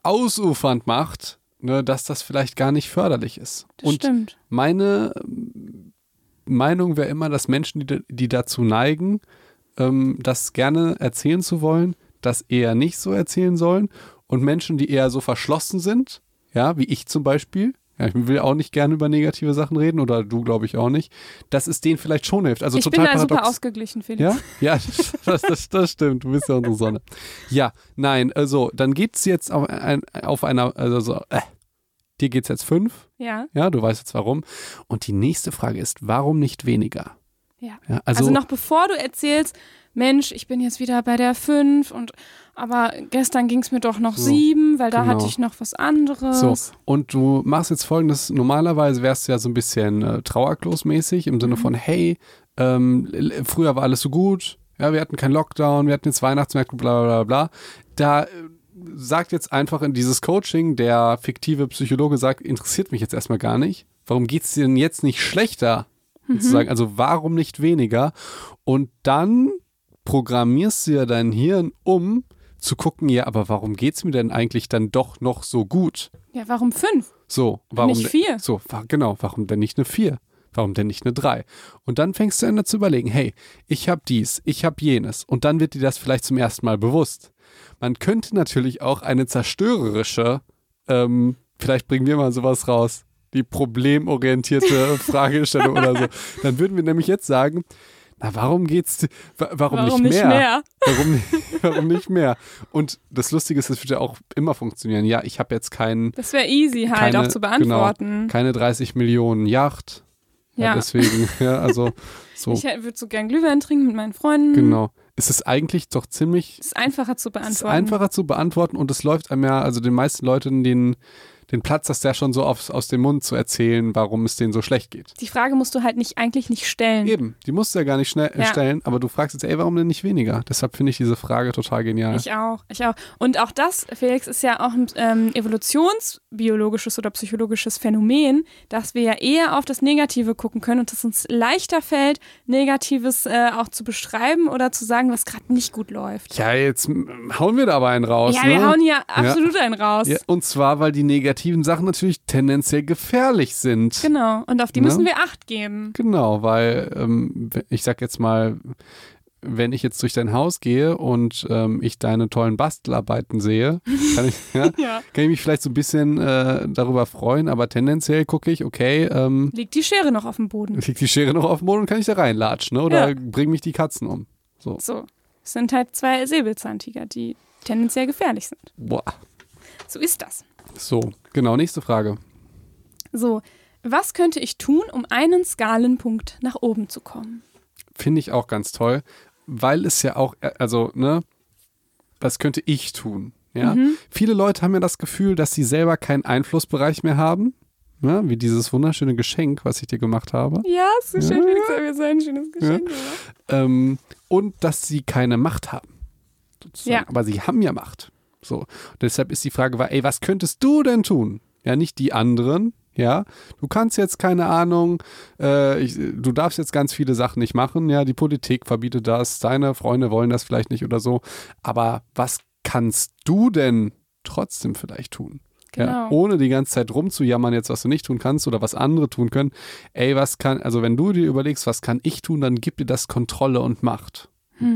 ausufernd macht, ne, dass das vielleicht gar nicht förderlich ist. das und stimmt. meine ähm, Meinung wäre immer, dass Menschen, die, die dazu neigen, ähm, das gerne erzählen zu wollen, das eher nicht so erzählen sollen. Und Menschen, die eher so verschlossen sind, ja, wie ich zum Beispiel, ja, ich will auch nicht gerne über negative Sachen reden oder du, glaube ich, auch nicht, dass es denen vielleicht schon hilft. Also ich bin total da super paradox. ausgeglichen, Felix. Ja, ja, das, das, das stimmt. Du bist ja unsere Sonne. Ja, nein, also dann geht's jetzt auf, ein, auf einer, also so, äh, dir geht's jetzt fünf. Ja. Ja, du weißt jetzt warum. Und die nächste Frage ist, warum nicht weniger? ja. Ja, Also, also, noch bevor du erzählst, Mensch, ich bin jetzt wieder bei der 5 und aber gestern ging es mir doch noch So, 7, weil da genau. hatte ich noch was anderes. so. Und du machst jetzt folgendes, normalerweise wärst du ja so ein bisschen äh, Trauerklos-mäßig im Sinne Mhm. von, hey, ähm, früher war alles so gut, ja, wir hatten keinen Lockdown, wir hatten jetzt Weihnachtsmärkte, bla bla bla bla. Da äh, sagt jetzt einfach in dieses Coaching, der fiktive Psychologe sagt, interessiert mich jetzt erstmal gar nicht. Warum geht's dir denn jetzt nicht schlechter? Mhm. Sozusagen, also warum nicht weniger? Und dann programmierst du ja dein Hirn um, zu gucken, ja, aber warum geht's mir denn eigentlich dann doch noch so gut? Ja, warum 5? So, warum Nicht vier. So, genau, warum denn nicht eine 4? Warum denn nicht eine 3? Und dann fängst du an zu überlegen, hey, ich habe dies, ich habe jenes. Und dann wird dir das vielleicht zum ersten Mal bewusst. Man könnte natürlich auch eine zerstörerische, ähm, vielleicht bringen wir mal sowas raus, die problemorientierte Fragestellung oder so. Dann würden wir nämlich jetzt sagen, na, warum geht's, wa- warum, Warum nicht, nicht mehr? mehr? Warum, nicht- warum nicht mehr? Und das Lustige ist, das wird ja auch immer funktionieren. Ja, ich habe jetzt keinen Das wäre easy halt Keine- auch zu beantworten. keine 30 Millionen Yacht. Ja, Ja. deswegen, ja, also so, Ich würde so gern Glühwein trinken mit meinen Freunden. genau. Es ist eigentlich doch ziemlich Ist einfacher zu es beantworten. ist einfacher zu beantworten und es läuft einem ja, also den meisten Leuten den, den Platz, das ja schon so aufs, aus dem Mund zu erzählen, warum es denen so schlecht geht. Die Frage musst du halt nicht eigentlich nicht stellen. Eben, die musst du ja gar nicht schnell Ja. stellen, aber du fragst jetzt, ey, warum denn nicht weniger? Deshalb finde ich diese Frage total genial. Ich auch, ich auch. Und auch das, Felix, ist ja auch ein ähm, evolutionsbiologisches oder psychologisches Phänomen, dass wir ja eher auf das Negative gucken können und es uns leichter fällt, Negatives äh, auch zu beschreiben oder zu sagen, was gerade nicht gut läuft. ja, jetzt hauen wir da aber einen raus. ja, ne? wir hauen hier absolut einen raus. Ja, und zwar, weil die negativen Sachen natürlich tendenziell gefährlich sind. Genau. Und auf die Ne? müssen wir Acht geben. Genau, weil ähm, ich sag jetzt mal, wenn ich jetzt durch dein Haus gehe und ähm, ich deine tollen Bastelarbeiten sehe, kann ich, ja, Ja. kann ich mich vielleicht so ein bisschen äh, darüber freuen, aber tendenziell gucke ich, okay, ähm, Liegt die Schere noch auf dem Boden. liegt die Schere noch auf dem Boden und kann ich da reinlatschen, ne? oder Ja. bringen mich die Katzen um. So, So. Es sind halt zwei Säbelzahntiger, die tendenziell gefährlich sind. boah. So ist das. So, genau, nächste Frage. So. Was könnte ich tun, um einen Skalenpunkt nach oben zu kommen? Finde ich auch ganz toll, weil es ja auch, äh, also, ne, was könnte ich tun? Ja? Mhm. Viele Leute haben ja das Gefühl, dass sie selber keinen Einflussbereich mehr haben, ne? wie dieses wunderschöne Geschenk, was ich dir gemacht habe, Ja, so schön, Ja. Felix, mir so ein schönes Geschenk gemacht. ähm, und dass sie keine Macht haben. Sozusagen. Ja. Aber sie haben ja Macht. So. Und deshalb ist die Frage, war, ey, was könntest du denn tun? Ja, nicht die anderen. Ja, du kannst jetzt keine Ahnung, äh, ich, du darfst jetzt ganz viele Sachen nicht machen. Ja, die Politik verbietet das, deine Freunde wollen das vielleicht nicht oder so. Aber was kannst du denn trotzdem vielleicht tun? Ja, Genau. ohne die ganze Zeit rumzujammern, jetzt was du nicht tun kannst oder was andere tun können. Ey, was kann, also wenn du dir überlegst, was kann ich tun, dann gibt dir das Kontrolle und Macht.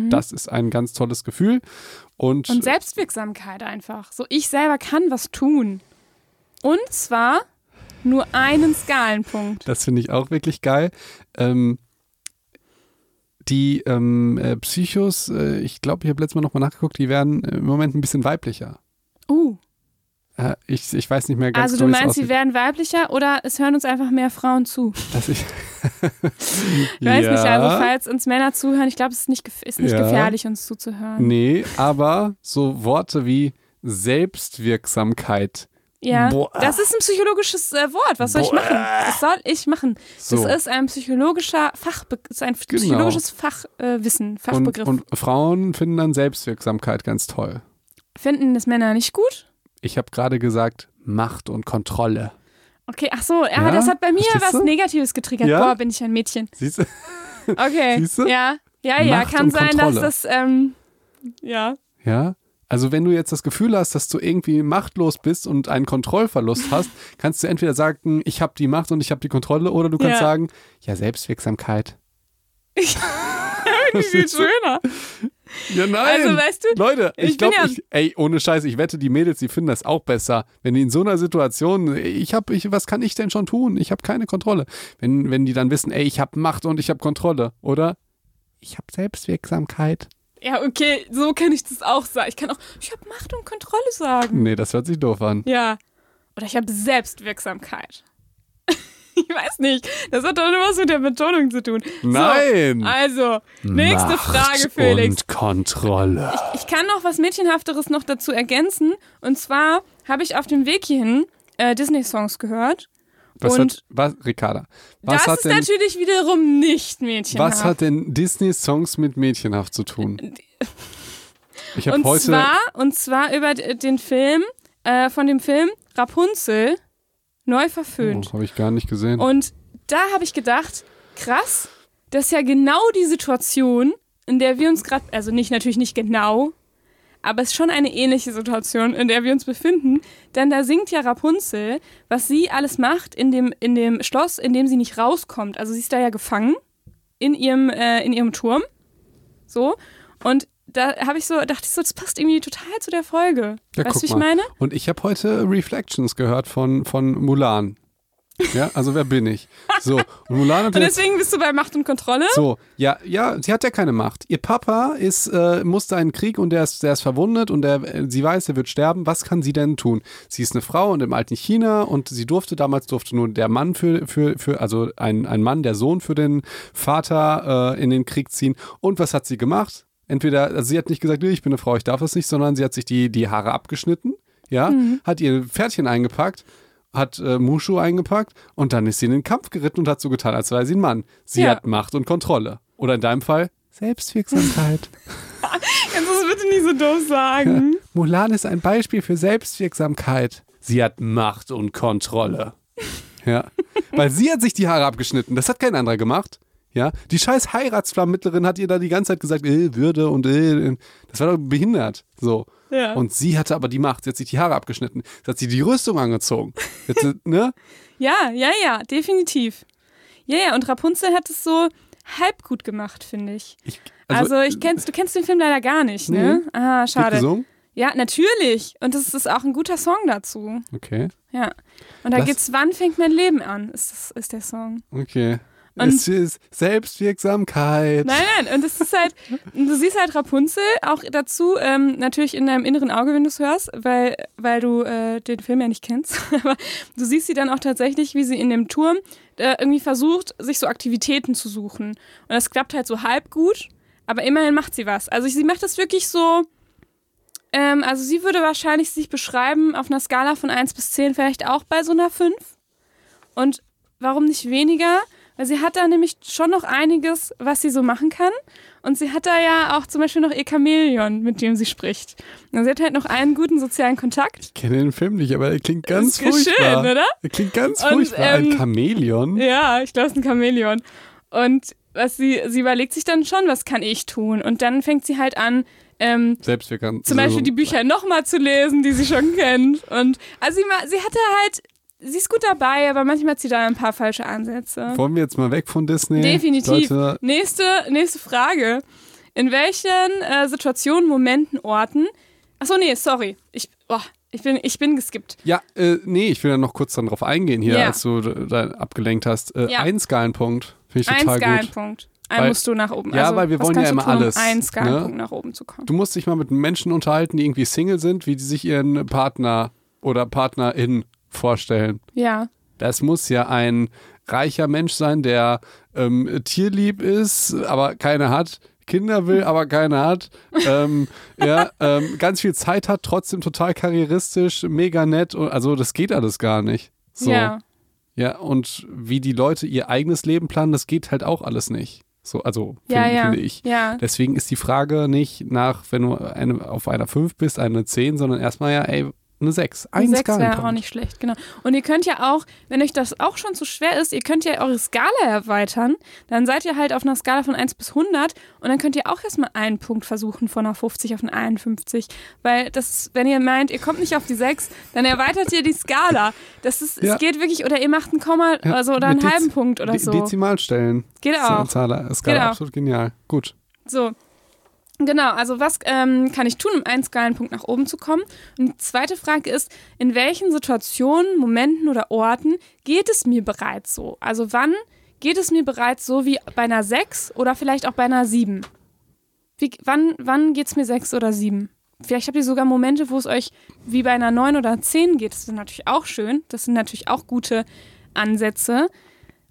Das ist ein ganz tolles Gefühl. Und, Mhm. Und Selbstwirksamkeit einfach. So, ich selber kann was tun. Und zwar nur einen Skalenpunkt. das finde ich auch wirklich geil. Ähm, die ähm, äh, Psychos, äh, ich glaube, ich habe letztes Mal nochmal nachgeguckt, die werden äh, im Moment ein bisschen weiblicher. Uh, Äh, ich, ich weiß nicht mehr ganz Also du genau, es meinst, sie werden weiblicher oder es hören uns einfach mehr Frauen zu? Dass ich, Ich weiß nicht, also falls uns Männer zuhören, ich glaube, es ist nicht, ist nicht Ja. gefährlich, uns zuzuhören. Nee, aber so Worte wie Selbstwirksamkeit. Ja, Boah. das ist ein psychologisches äh, Wort. Was soll ich Boah. machen? Was soll ich machen? So. Das ist ein psychologischer Fachbe ist ein Genau. psychologisches Fachwissen, äh, Wissen, und, Fachbegriff. und Frauen finden dann Selbstwirksamkeit ganz toll. Finden das Männer nicht gut? Ich habe gerade gesagt, Macht und Kontrolle. Okay, ach so, ja, Ja, das hat bei mir was du? Negatives getriggert. Ja? Boah, bin ich ein Mädchen. Siehst du? Okay. Siehst du? Ja, ja, ja, Macht kann sein, Kontrolle. dass das, ähm, ja. Ja. Also wenn du jetzt das Gefühl hast, dass du irgendwie machtlos bist und einen Kontrollverlust hast, kannst du entweder sagen, ich habe die Macht und ich habe die Kontrolle, oder du kannst Ja. sagen, ja, Selbstwirksamkeit. Wie viel schöner. Ja, nein. Also, weißt du, Leute, ich, ich glaube, ja- ey, ohne Scheiß, ich wette, die Mädels, die finden das auch besser. Wenn die in so einer Situation, ich habe, ich, was kann ich denn schon tun? Ich habe keine Kontrolle. Wenn, wenn die dann wissen, ey, ich habe Macht und ich habe Kontrolle, oder? Ich habe Selbstwirksamkeit. Ja, okay, so kann ich das auch sagen. Ich kann auch, ich habe Macht und Kontrolle sagen. Nee, das hört sich doof an. Ja. Oder ich habe Selbstwirksamkeit. ich weiß nicht. Das hat doch nur was mit der Betonung zu tun. Nein. So, also, nächste Macht Frage, Felix. Und Kontrolle. Ich kann noch was Mädchenhafteres noch dazu ergänzen. Und zwar habe ich auf dem Weg hierhin äh, Disney-Songs gehört. Was und hat, was, Ricarda, was das ist denn, natürlich wiederum nicht mädchenhaft. was hat denn Disney-Songs mit Mädchenhaft zu tun? Ich habe und heute, zwar und zwar über den Film äh, von dem Film Rapunzel neu verföhnt. oh, habe ich gar nicht gesehen. Und da habe ich gedacht, krass, das ist ja genau die Situation, in der wir uns gerade, also nicht natürlich nicht genau, aber es ist schon eine ähnliche Situation, in der wir uns befinden, denn da singt ja Rapunzel, was sie alles macht in dem in dem Schloss, in dem sie nicht rauskommt. Also sie ist da ja gefangen in ihrem äh, in ihrem Turm, so und da habe ich so dachte ich so, das passt irgendwie total zu der Folge. Ja, weißt du, wie ich mal. meine? Und ich habe heute Reflections gehört von, von Mulan. Ja, also wer bin ich? So, und Mulan hat Und deswegen bist du bei Macht und Kontrolle. So, ja, ja, sie hat ja keine Macht. Ihr Papa ist, äh, musste einen Krieg und der ist, der ist verwundet und der, äh, sie weiß, er wird sterben. Was kann sie denn tun? Sie ist eine Frau und im alten China und sie durfte, damals durfte nur der Mann für, für, für also ein, ein Mann, der Sohn für den Vater äh, in den Krieg ziehen. Und was hat sie gemacht? Entweder, also sie hat nicht gesagt, ich bin eine Frau, ich darf es nicht, sondern sie hat sich die, die Haare abgeschnitten, ja, hat ihr Pferdchen eingepackt, hat äh, Mushu eingepackt und dann ist sie in den Kampf geritten und hat so getan, als sei sie ein Mann. Sie Ja. hat Macht und Kontrolle. Oder in deinem Fall Selbstwirksamkeit. Kannst du das bitte nicht so doof sagen? Mulan ist ein Beispiel für Selbstwirksamkeit. Sie hat Macht und Kontrolle. Ja. Weil sie hat sich die Haare abgeschnitten. Das hat kein anderer gemacht. Ja. Die scheiß Heiratsflammmittlerin hat ihr da die ganze Zeit gesagt, äh, Würde und äh. Das war doch behindert. So. Ja. Und sie hatte aber die Macht. Sie hat sich die Haare abgeschnitten. Sie hat sich die Rüstung angezogen. Jetzt, äh, ne? Ja, ja, ja, definitiv. Ja, ja, und Rapunzel hat es so halb gut gemacht, finde ich. Ich, Also, ich kennst, du kennst den Film leider gar nicht, ne? Ah, wird schade. gesungen? Ja, natürlich. Und das ist auch ein guter Song dazu. Okay. Ja. Und da Das- geht's, wann fängt mein Leben an, ist, das, ist der Song. Okay. Und- es ist Selbstwirksamkeit. Nein, nein, und es ist halt, du siehst halt Rapunzel auch dazu, ähm, natürlich in deinem inneren Auge, wenn du es hörst, weil, weil du äh, den Film ja nicht kennst. Aber du siehst sie dann auch tatsächlich, wie sie in dem Turm äh, irgendwie versucht, sich so Aktivitäten zu suchen. Und das klappt halt so halb gut, aber immerhin macht sie was. Also sie macht das wirklich so. Ähm, also sie würde wahrscheinlich sich beschreiben auf einer Skala von 1 bis 10 vielleicht auch bei so einer 5. Und warum nicht weniger? Weil sie hat da nämlich schon noch einiges, was sie so machen kann. Und sie hat da ja auch zum Beispiel noch ihr Chamäleon, mit dem sie spricht. Und sie hat halt noch einen guten sozialen Kontakt. Ich kenne den Film nicht, aber er klingt ganz ist schön, furchtbar. oder? Er klingt ganz Und, furchtbar. Ein ähm, Chamäleon? Ja, ich glaube, es ist ein Chamäleon. Und was sie, sie überlegt sich dann schon, was kann ich tun? Und dann fängt sie halt an, ähm, Selbstwirksamkeit. zum Beispiel die Bücher nochmal zu lesen, die sie schon kennt. Und also sie, sie hatte halt, sie ist gut dabei, aber manchmal hat sie da ein paar falsche Ansätze. Wollen wir jetzt mal weg von Disney? Definitiv. Leute, Nächste, nächste Frage. In welchen äh, Situationen, Momenten, Orten. Achso, nee, sorry. Ich, oh, ich, bin, ich bin geskippt. ja, äh, nee, ich will da noch kurz dann drauf eingehen hier, Ja. als du da abgelenkt hast. Äh, Ja. Ein Skalenpunkt finde ich Ein total gut. Skalenpunkt. Einen Weil- musst du nach oben. Ja, also, weil wir wollen ja immer tun, alles, Um einen ne? Skalenpunkt nach oben zu kommen. Du musst dich mal mit Menschen unterhalten, die irgendwie Single sind, wie die sich ihren Partner oder Partnerin vorstellen. Ja. Das muss ja ein reicher Mensch sein, der ähm, tierlieb ist, aber keine hat. Kinder will, aber keine hat. Ähm, ja, ähm, ganz viel Zeit hat, trotzdem total karrieristisch, mega nett. Und, also das geht alles gar nicht. So. Ja. Ja, und wie die Leute ihr eigenes Leben planen, das geht halt auch alles nicht. So, also Ja, finde, ja. finde ich. Ja. Deswegen ist die Frage nicht nach, wenn du eine, auf einer 5 bist, eine 10, sondern erstmal ja, ey, eine 6. Ein Sechs wäre Skalenpunkt. auch nicht schlecht, genau. Und ihr könnt ja auch, wenn euch das auch schon zu schwer ist, ihr könnt ja eure Skala erweitern. Dann seid ihr halt auf einer Skala von 1 bis 100 und dann könnt ihr auch erstmal einen Punkt versuchen von einer 50 auf eine 51. Weil das, wenn ihr meint, ihr kommt nicht auf die 6, dann erweitert ihr die Skala. Das ist, Ja. es geht wirklich, oder ihr macht ein Komma Ja, also, oder einen Dez- halben Punkt oder De so. Dezimalstellen. Geht auch. Skala, Skala Genau. absolut genial. Gut. So. Genau, also was ähm, kann ich tun, um einen Skalenpunkt nach oben zu kommen? Und die zweite Frage ist, in welchen Situationen, Momenten oder Orten geht es mir bereits so? Also wann geht es mir bereits so wie bei einer 6 oder vielleicht auch bei einer 7? Wie, wann wann geht es mir 6 oder 7? Vielleicht habt ihr sogar Momente, wo es euch wie bei einer 9 oder 10 geht. Das ist natürlich auch schön. Das sind natürlich auch gute Ansätze.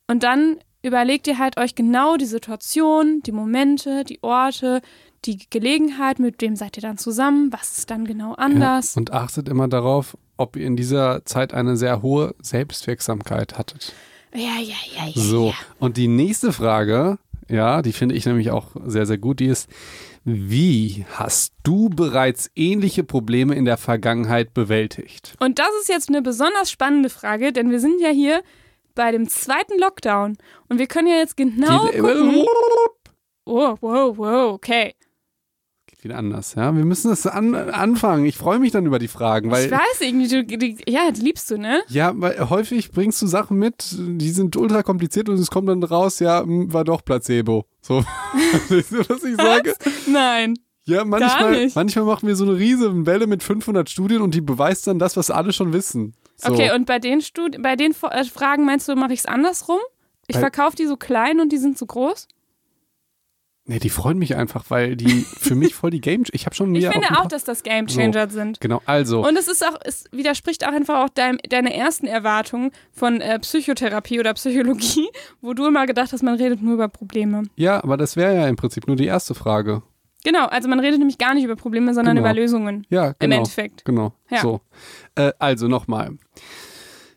Und dann überlegt ihr halt euch genau die Situation, die Momente, die Orte, die Gelegenheit, mit wem seid ihr dann zusammen, was ist dann genau anders. Ja, und achtet immer darauf, ob ihr in dieser Zeit eine sehr hohe Selbstwirksamkeit hattet. Ja, ja, ja, ja. So, und die nächste Frage, ja, die finde ich nämlich auch sehr, sehr gut, die ist, wie hast du bereits ähnliche Probleme in der Vergangenheit bewältigt? Und das ist jetzt eine besonders spannende Frage, denn wir sind ja hier bei dem zweiten Lockdown und wir können ja jetzt genau Geht, gucken. Oh, wow, wow, okay. Wieder anders, ja. Wir müssen das an, anfangen. Ich freue mich dann über die Fragen, weil ich weiß irgendwie, du, die, ja, die liebst du, ne? Ja, weil häufig bringst du Sachen mit, die sind ultra kompliziert und es kommt dann raus, ja, hm, war doch Placebo. So, Weißt du, was ich sage? Nein. Ja, manchmal, manchmal machen wir so eine riesige Welle mit 500 Studien und die beweist dann das, was alle schon wissen. So. Okay, und bei den, Stud bei den äh, Fragen meinst du, mache ich es andersrum? Ich verkaufe die so klein und die sind so groß? Nee, die freuen mich einfach, weil die für mich voll die Game. Ich habe schon Ich wieder finde auch, dass das Gamechanger sind. Genau, also. Und es ist auch, es widerspricht auch einfach auch dein, deine ersten Erwartungen von äh, Psychotherapie oder Psychologie, wo du immer gedacht hast, man redet nur über Probleme. ja, aber das wäre ja im Prinzip nur die erste Frage. Genau, also man redet nämlich gar nicht über Probleme, sondern Genau. über Lösungen. Ja, genau. Im Endeffekt. Genau. Ja. So. Äh, also nochmal.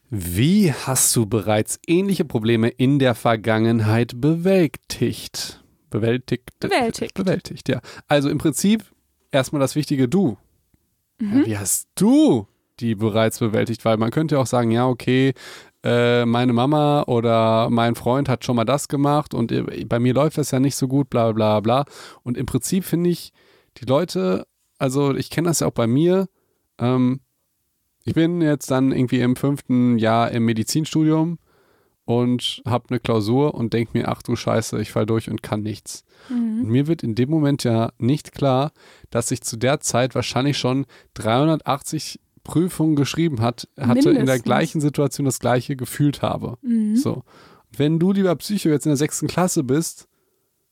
Wie hast du bereits ähnliche Probleme in der Vergangenheit bewältigt? Bewältigt. Bewältigt. Bewältigt, ja. Also im Prinzip erstmal das Wichtige, du. Mhm. Ja, wie hast du die bereits bewältigt? Weil man könnte ja auch sagen, ja, okay, äh, meine Mama oder mein Freund hat schon mal das gemacht und äh, bei mir läuft das ja nicht so gut, bla bla bla. Und im Prinzip finde ich, die Leute, also ich kenne das ja auch bei mir, ähm, ich bin jetzt dann irgendwie im fünften Jahr im Medizinstudium und habe eine Klausur und denke mir, ach du Scheiße, ich fall durch und kann nichts. Und mir wird in dem Moment ja nicht klar, dass ich zu der Zeit wahrscheinlich schon 380 Prüfungen geschrieben hat, hatte in der Mindestens. gleichen Situation das gleiche gefühlt habe. Mhm. So. Wenn du, lieber Psycho, jetzt in der sechsten Klasse bist,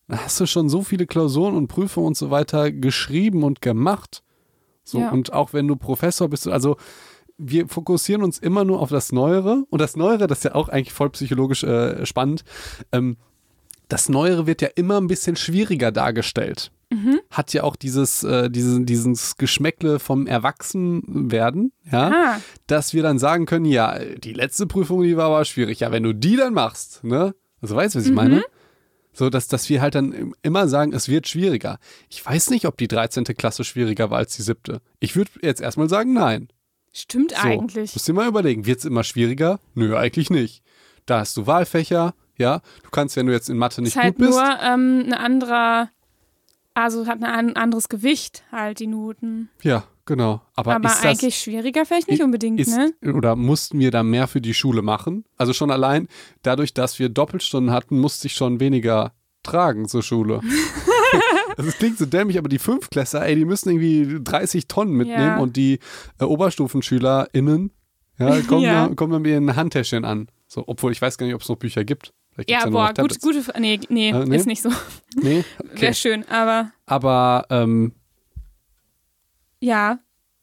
dann hast du schon so viele Klausuren und Prüfungen und so weiter geschrieben und gemacht. So, Ja. und auch wenn du Professor bist, also wir fokussieren uns immer nur auf das Neuere. Und das Neuere, das ist ja auch eigentlich voll psychologisch äh, spannend, ähm, das Neuere wird ja immer ein bisschen schwieriger dargestellt. Hat ja auch dieses, äh, diesen, dieses Geschmäckle vom Erwachsenwerden, ja, Ah, dass wir dann sagen können, ja, die letzte Prüfung, die war aber schwierig. Ja, wenn du die dann machst, ne? Also weißt du, was ich meine? So, dass, dass wir halt dann immer sagen, es wird schwieriger. Ich weiß nicht, ob die 13. Klasse schwieriger war als die siebte. Ich würde jetzt erstmal sagen, nein. Stimmt So, eigentlich. Musst dir mal überlegen, wird es immer schwieriger? Nö, eigentlich nicht. Da hast du Wahlfächer, ja. Du kannst, wenn du jetzt in Mathe nicht ist halt gut bist. nur ähm, ein anderer, also hat ein anderes Gewicht halt, die Noten. ja, genau. Aber, Aber ist das, eigentlich schwieriger vielleicht nicht unbedingt, ist, ne? Oder mussten wir da mehr für die Schule machen? Also schon allein dadurch, dass wir Doppelstunden hatten, musste ich schon weniger tragen zur Schule. Also es klingt so dämlich, aber die Fünftklässler, ey, die müssen irgendwie 30 Tonnen mitnehmen Ja. und die äh, OberstufenschülerInnen ja, kommen, Ja. Da, kommen dann mit ihren Handtäschchen an. So, obwohl ich weiß gar nicht, ob es noch Bücher gibt. Ja, boah, gute, F- nee, nee, Äh, nee? ist nicht so. Nee? Wäre Okay. schön, aber Aber ähm, ja.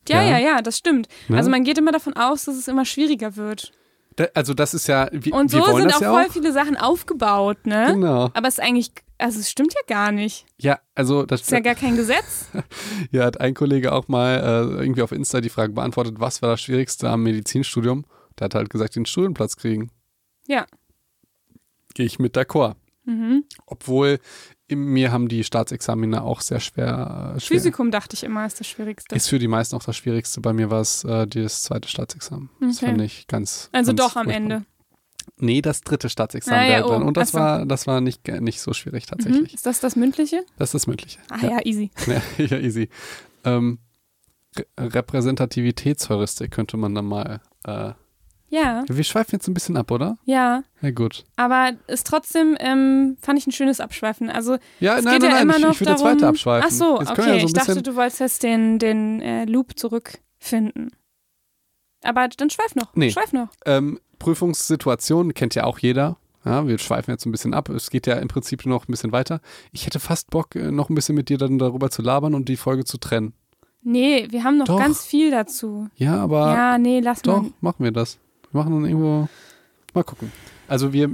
Ja, Ja. ja, ja, das stimmt. Ne? Also man geht immer davon aus, dass es immer schwieriger wird. Also das ist ja, wir, Und wir so wollen sind auch ja voll auch. viele Sachen aufgebaut, ne? Genau. Aber es ist eigentlich, also es stimmt ja gar nicht. Ja, also das, ist ja gar kein Gesetz. Hier hat ein Kollege auch mal äh, irgendwie auf Insta die Frage beantwortet, was war das Schwierigste am Medizinstudium? Der hat halt gesagt, den Studienplatz kriegen. Ja. Gehe ich mit d'accord. Mhm. Obwohl mir haben die Staatsexamina auch sehr schwer. Äh, schwer. Physikum dachte ich immer, ist das Schwierigste. Ist für die meisten auch das Schwierigste. Bei mir war es äh, das zweite Staatsexamen. Das Okay. fand ich ganz. also ganz doch am furchtbar. Ende. Nee, das dritte Staatsexamen Ah, ja, oh, Und das so. war, das war nicht, nicht so schwierig Mhm. tatsächlich. Ist das das mündliche? Das ist das Mündliche. Ah ja, easy. Ja, ja easy. Ähm, Re Repräsentativitätsheuristik könnte man dann mal. Äh, Ja, wir schweifen jetzt ein bisschen ab, oder? ja. Ja, gut. Aber ist trotzdem, ähm, fand ich ein schönes Abschweifen. Also Ja, es nein, geht nein, ja nein, immer ich, noch ich jetzt darum. weiter abschweifen. Ach so, jetzt okay. ja so ich dachte, du wolltest jetzt den, den äh, Loop zurückfinden. Aber dann schweif noch. Nee. Schweif noch. ähm, Prüfungssituation kennt ja auch jeder. Ja, wir schweifen jetzt ein bisschen ab. Es geht ja im Prinzip noch ein bisschen weiter. Ich hätte fast Bock, äh, noch ein bisschen mit dir dann darüber zu labern und die Folge zu trennen. Nee, wir haben noch Doch. ganz viel dazu. Ja, aber ja, nee, lass doch, mal. machen wir das. Wir machen dann irgendwo. Mal gucken. Also wir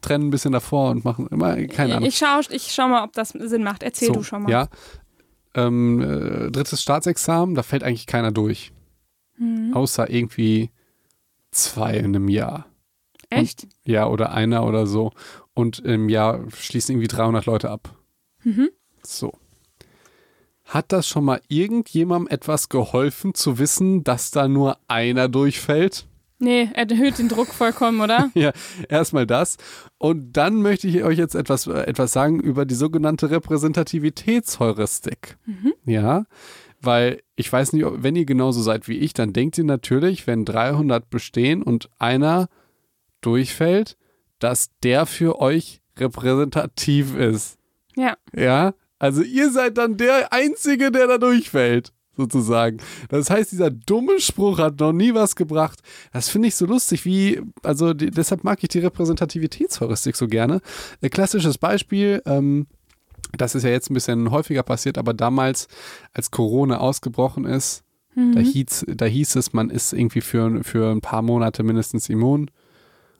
trennen ein bisschen davor und machen immer, keine Ahnung. Ich schau, ich schau mal, ob das Sinn macht. Erzähl So, du schon mal. Ja. Ähm, äh, drittes Staatsexamen, da fällt eigentlich keiner durch. Mhm. Außer irgendwie zwei in einem Jahr. Echt? Ja, oder einer oder so. Und im Jahr schließen irgendwie 300 Leute ab. Mhm. So. Hat das schon mal irgendjemandem etwas geholfen zu wissen, dass da nur einer durchfällt? Nee, erhöht den Druck vollkommen, oder? Ja, erstmal das. Und dann möchte ich euch jetzt etwas, äh, etwas sagen über die sogenannte Repräsentativitätsheuristik. Ja, weil ich weiß nicht, ob- wenn ihr genauso seid wie ich, dann denkt ihr natürlich, wenn 300 bestehen und einer durchfällt, dass der für euch repräsentativ ist. Ja. Ja, also ihr seid dann der Einzige, der da durchfällt, sozusagen. Das heißt, dieser dumme Spruch hat noch nie was gebracht. Das finde ich so lustig, wie, also die, deshalb mag ich die Repräsentativitätsheuristik so gerne. Ein klassisches Beispiel, ähm, das ist ja jetzt ein bisschen häufiger passiert, aber damals, als Corona ausgebrochen ist, da, hieß, da hieß es, man ist irgendwie für, für ein paar Monate mindestens immun.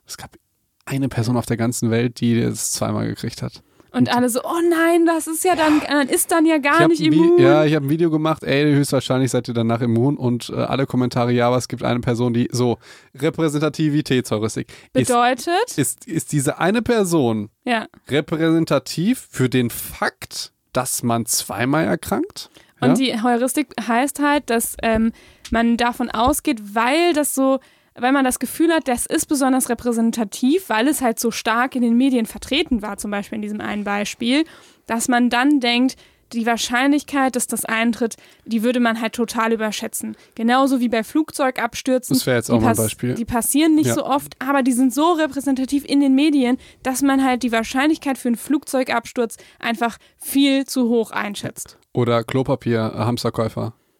Es gab eine Person auf der ganzen Welt, die es zweimal gekriegt hat. Und alle so, oh nein, das ist ja dann, dann ist dann ja gar nicht Vi- immun. Ja, ich habe ein Video gemacht, ey, höchstwahrscheinlich seid ihr danach immun und äh, alle Kommentare, ja, aber es gibt eine Person, die so Repräsentativitätsheuristik. Ist, Bedeutet, ist, ist diese eine Person ja. repräsentativ für den Fakt, dass man zweimal erkrankt? Und ja? die Heuristik heißt halt, dass ähm, man davon ausgeht, weil das so, weil man das Gefühl hat, das ist besonders repräsentativ, weil es halt so stark in den Medien vertreten war, zum Beispiel in diesem einen Beispiel, dass man dann denkt, die Wahrscheinlichkeit, dass das eintritt, die würde man halt total überschätzen. Genauso wie bei Flugzeugabstürzen. Das wäre jetzt Die auch mal ein Beispiel. Die passieren nicht Ja. so oft, aber die sind so repräsentativ in den Medien, dass man halt die Wahrscheinlichkeit für einen Flugzeugabsturz einfach viel zu hoch einschätzt. Oder Klopapier,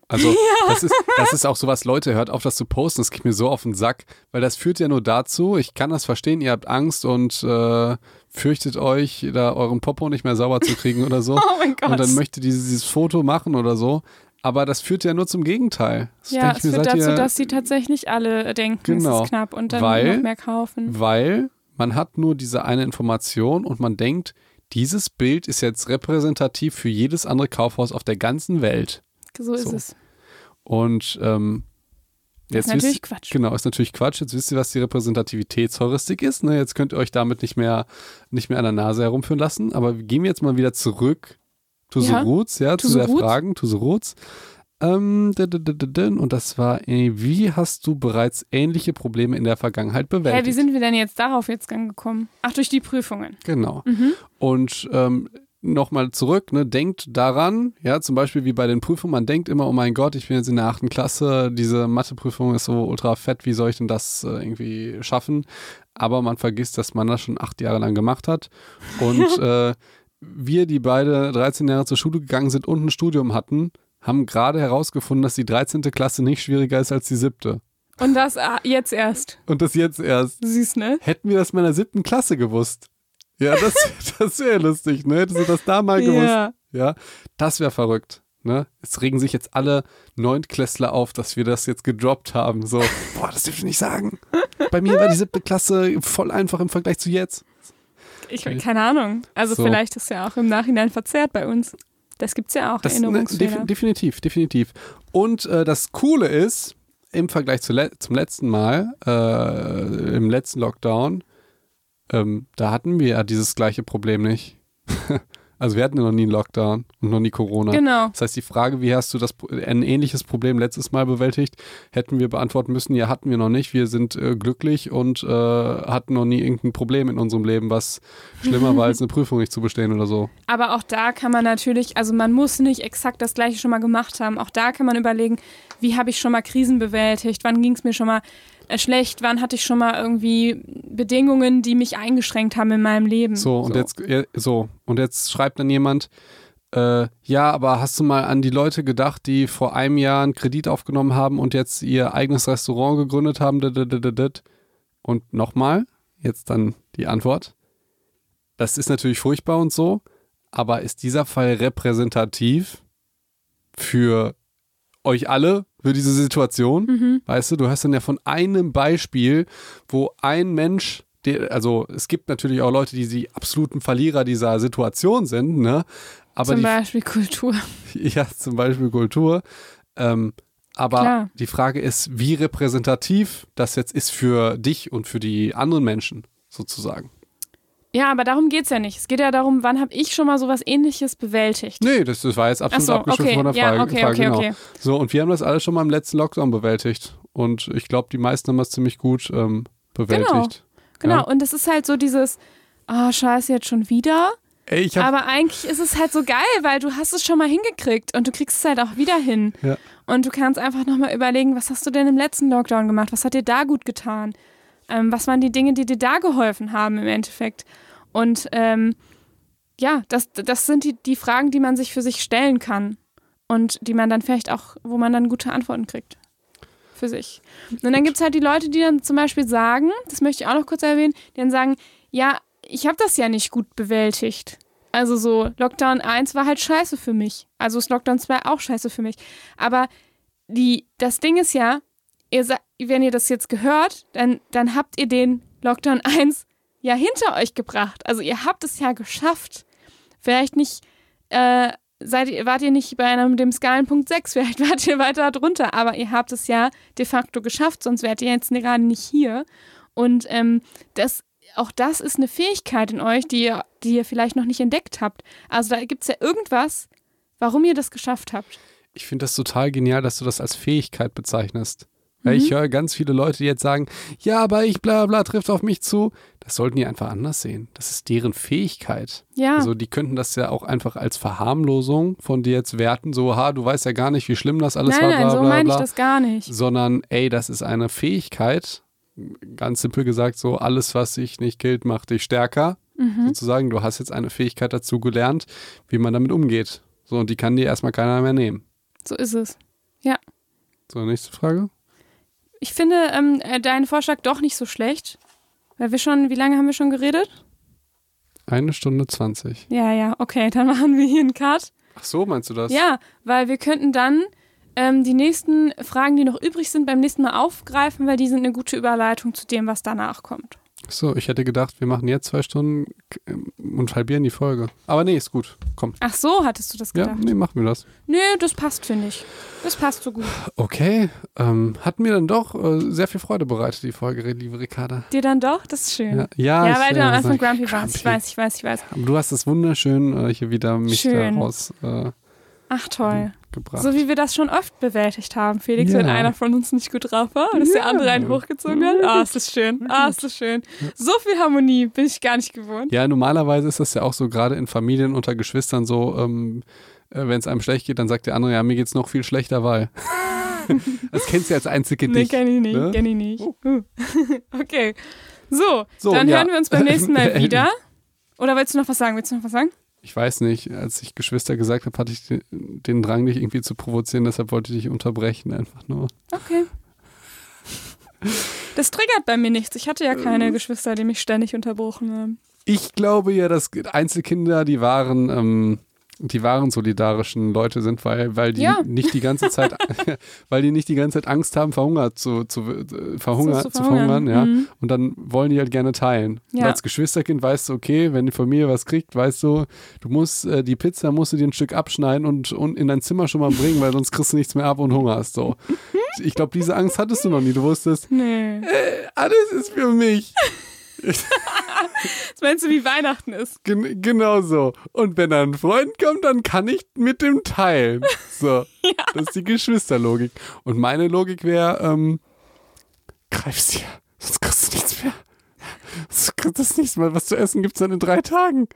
Also das, ist, das ist auch sowas, Leute, hört auf, das zu posten, das geht mir so auf den Sack, weil das führt ja nur dazu, ich kann das verstehen, ihr habt Angst und äh, fürchtet euch, da euren Popo nicht mehr sauber zu kriegen oder so. Oh mein Gott. und dann möchte dieses, dieses Foto machen oder so. Aber das führt ja nur zum Gegenteil. Das Ja, es mir, führt dazu, ihr- dass sie tatsächlich alle denken, es Genau. ist knapp und dann Weil- noch mehr kaufen. Weil man hat nur diese eine Information und man denkt, dieses Bild ist jetzt repräsentativ für jedes andere Kaufhaus auf der ganzen Welt. So ist so. es. Und ähm, jetzt ist natürlich wisst, Quatsch. Genau, ist natürlich Quatsch. Jetzt wisst ihr, was die Repräsentativitätsheuristik ist. Ne? Jetzt könnt ihr euch damit nicht mehr, nicht mehr an der Nase herumführen lassen. Aber gehen wir jetzt mal wieder zurück to the Ja, roots, ja, to zu the der roots. Fragen, to the roots. Ähm, und das war, wie hast du bereits ähnliche Probleme in der Vergangenheit bewältigt? wie sind wir denn jetzt darauf jetzt gekommen? Ach, durch die Prüfungen. Genau. Mhm. Und ähm, nochmal zurück, ne, denkt daran, ja, zum Beispiel wie bei den Prüfungen, man denkt immer, oh mein Gott, ich bin jetzt in der achten Klasse, diese Matheprüfung ist so ultra fett, wie soll ich denn das äh, irgendwie schaffen? Aber man vergisst, dass man das schon acht Jahre lang gemacht hat. Und äh, wir, die beide 13 Jahre zur Schule gegangen sind und ein Studium hatten, haben gerade herausgefunden, dass die 13. Klasse nicht schwieriger ist als die siebte. Und das ah, jetzt erst. Und das jetzt erst. Süß, ne? Hätten wir das mal in der siebten Klasse gewusst. Ja, das, das wäre lustig, ne? Hättest du das da mal gewusst. Ja. Ja, das wäre verrückt. Ne? Es regen sich jetzt alle Neuntklässler auf, dass wir das jetzt gedroppt haben. So, boah, das dürft ihr nicht sagen. Bei mir war die siebte Klasse voll einfach im Vergleich zu jetzt. Ich keine Ahnung. Also So. vielleicht ist ja auch im Nachhinein verzerrt bei uns. Das gibt's ja auch, Das, ne, def definitiv, definitiv. Und äh, das Coole ist, im Vergleich zu le zum letzten Mal, äh, im letzten Lockdown, ähm, da hatten wir ja dieses gleiche Problem nicht. also wir hatten ja noch nie einen Lockdown und noch nie Corona. genau. Das heißt, die Frage, wie hast du das ein ähnliches Problem letztes Mal bewältigt, hätten wir beantworten müssen, ja, hatten wir noch nicht. Wir sind äh, glücklich und äh, hatten noch nie irgendein Problem in unserem Leben, was schlimmer war, als eine Prüfung nicht zu bestehen oder so. Aber auch da kann man natürlich, also man muss nicht exakt das gleiche schon mal gemacht haben. Auch da kann man überlegen, wie habe ich schon mal Krisen bewältigt? Wann ging es mir schon mal schlecht? Wann hatte ich schon mal irgendwie Bedingungen, die mich eingeschränkt haben in meinem Leben? So, und jetzt äh, so, und jetzt schreibt dann jemand, äh, ja, aber hast du mal an die Leute gedacht, die vor einem Jahr einen Kredit aufgenommen haben und jetzt ihr eigenes Restaurant gegründet haben? dit, dit, dit, dit, dit. Und nochmal, jetzt dann die Antwort. Das ist natürlich furchtbar und so, aber ist dieser Fall repräsentativ für euch alle, für diese Situation? Mhm. Weißt du, du hast dann ja von einem Beispiel, wo ein Mensch, der, also es gibt natürlich auch Leute, die die absoluten Verlierer dieser Situation sind, ne? Aber Zum die, Beispiel Kultur. ja, zum Beispiel Kultur. Ähm, aber Klar. die Frage ist, wie repräsentativ das jetzt ist für dich und für die anderen Menschen sozusagen. Ja, aber darum geht's ja nicht. Es geht ja darum, wann habe ich schon mal sowas ähnliches bewältigt? Nee, das, das war jetzt absolut so, abgeschliffen okay. von der Ja, Frage. okay, Frage okay, genau. okay. So, und wir haben das alles schon mal im letzten Lockdown bewältigt. Und ich glaube, die meisten haben das ziemlich gut ähm, bewältigt. Genau. Ja. Und es ist halt so dieses, ah, scheiße, jetzt schon wieder. Ey, ich Aber eigentlich ist es halt so geil, weil du hast es schon mal hingekriegt und du kriegst es halt auch wieder hin. Ja. Und du kannst einfach nochmal überlegen, was hast du denn im letzten Lockdown gemacht? Was hat dir da gut getan? Ähm, was waren die Dinge, die dir da geholfen haben im Endeffekt? Und ähm, ja, das, das sind die, die Fragen, die man sich für sich stellen kann. Und die man dann vielleicht auch, wo man dann gute Antworten kriegt. Für sich. Und dann gibt es halt die Leute, die dann zum Beispiel sagen, das möchte ich auch noch kurz erwähnen, die dann sagen, ja, ich habe das ja nicht gut bewältigt. Also so, Lockdown 1 war halt scheiße für mich. Also ist Lockdown 2 auch scheiße für mich. Aber die, das Ding ist ja, ihr, wenn ihr das jetzt gehört, dann, dann habt ihr den Lockdown 1 ja hinter euch gebracht. Also ihr habt es ja geschafft. Vielleicht nicht, äh, seid ihr, wart ihr nicht bei einem dem Skalenpunkt 6, vielleicht wart ihr weiter drunter, aber ihr habt es ja de facto geschafft, sonst wärt ihr jetzt gerade nicht hier. Und ähm, das, auch das ist eine Fähigkeit in euch, die ihr, die ihr vielleicht noch nicht entdeckt habt. Also da gibt es ja irgendwas, warum ihr das geschafft habt. Ich finde das total genial, dass du das als Fähigkeit bezeichnest. Weil ich Mhm. höre ganz viele Leute, die jetzt sagen, ja, aber ich bla bla trifft auf mich zu. Das sollten die einfach anders sehen. Das ist deren Fähigkeit. Ja. Also die könnten das ja auch einfach als Verharmlosung von dir jetzt werten, so, ha, du weißt ja gar nicht, wie schlimm das alles nein, war, nein, bla so bla meine ich das gar nicht. Sondern, ey, das ist eine Fähigkeit. Ganz simpel gesagt, so, alles, was sich nicht killt, macht dich stärker. Mhm. Sozusagen, du hast jetzt eine Fähigkeit dazu gelernt, wie man damit umgeht. So, und die kann dir erstmal keiner mehr nehmen. So ist es. So, nächste Frage. Ich finde ähm, äh, deinen Vorschlag doch nicht so schlecht. Weil wir schon, wie lange haben wir schon geredet? Eine Stunde zwanzig. Ja, ja, okay, dann machen wir hier einen Cut. Ach so, meinst du das? Ja, weil wir könnten dann ähm, die nächsten Fragen, die noch übrig sind, beim nächsten Mal aufgreifen, weil die sind eine gute Überleitung zu dem, was danach kommt. So, ich hätte gedacht, wir machen jetzt zwei Stunden ähm, und halbieren die Folge. Aber nee, ist gut. Komm. Ach so, hattest du das Ja, gedacht? nee, machen wir das. Nö, das passt, finde ich. Das passt so gut. Okay, ähm, hat mir dann doch äh, sehr viel Freude bereitet, die Folge, liebe Ricarda. Dir dann doch? Das ist schön. Ja, ja, Ja, weil du am Anfang grumpy warst. Ich weiß, ich weiß, ich weiß. Aber du hast es wunderschön äh, hier wieder mich Schön. daraus äh, Ach toll. gebracht. So wie wir das schon oft bewältigt haben, Felix, Ja. wenn einer von uns nicht gut drauf war und dass der Ja. andere einen hochgezogen hat. Ah, ist das schön. Ah, ist das schön. So viel Harmonie bin ich gar nicht gewohnt. ja, normalerweise ist das ja auch so, gerade in Familien unter Geschwistern so, ähm, äh, wenn es einem schlecht geht, dann sagt der andere, ja, mir geht's noch viel schlechter, weil. das kennst du als Einzelkind Nee, nicht. kenn ich nicht, ne? kenn ich nicht. Uh. okay. So, So, dann ja. hören wir uns beim nächsten Mal wieder. Oder willst du noch was sagen? Willst du noch was sagen? Ich weiß nicht, als ich Geschwister gesagt habe, hatte ich den, den Drang, dich irgendwie zu provozieren, deshalb wollte ich dich unterbrechen, einfach nur. Okay. Das triggert bei mir nichts. Ich hatte ja keine Geschwister, die mich ständig unterbrochen haben. Ich glaube ja, dass Einzelkinder, die waren, ähm, die wahren solidarischen Leute sind, weil, weil die Ja. nicht die ganze Zeit, weil die nicht die ganze Zeit Angst haben, verhungert zu, zu, äh, verhunger, So zu verhungern, ja. Mhm. Und dann wollen die halt gerne teilen. Und Ja. als Geschwisterkind weißt du, okay, wenn die Familie was kriegt, weißt du, du musst äh, die Pizza musst du dir ein Stück abschneiden und, und in dein Zimmer schon mal bringen, weil sonst kriegst du nichts mehr ab und hungerst. So. Ich glaube, diese Angst hattest du noch nie. Du wusstest, Nee. äh, alles ist für mich. Was meinst du, wie Weihnachten ist? Gen genau so. Und wenn dann ein Freund kommt, dann kann ich mit dem teilen. So. Das ist die Geschwisterlogik. Und meine Logik wäre, ähm, greif's dir, sonst kriegst du nichts mehr. Sonst kriegst du nichts mehr. Was zu essen gibt's dann in drei Tagen.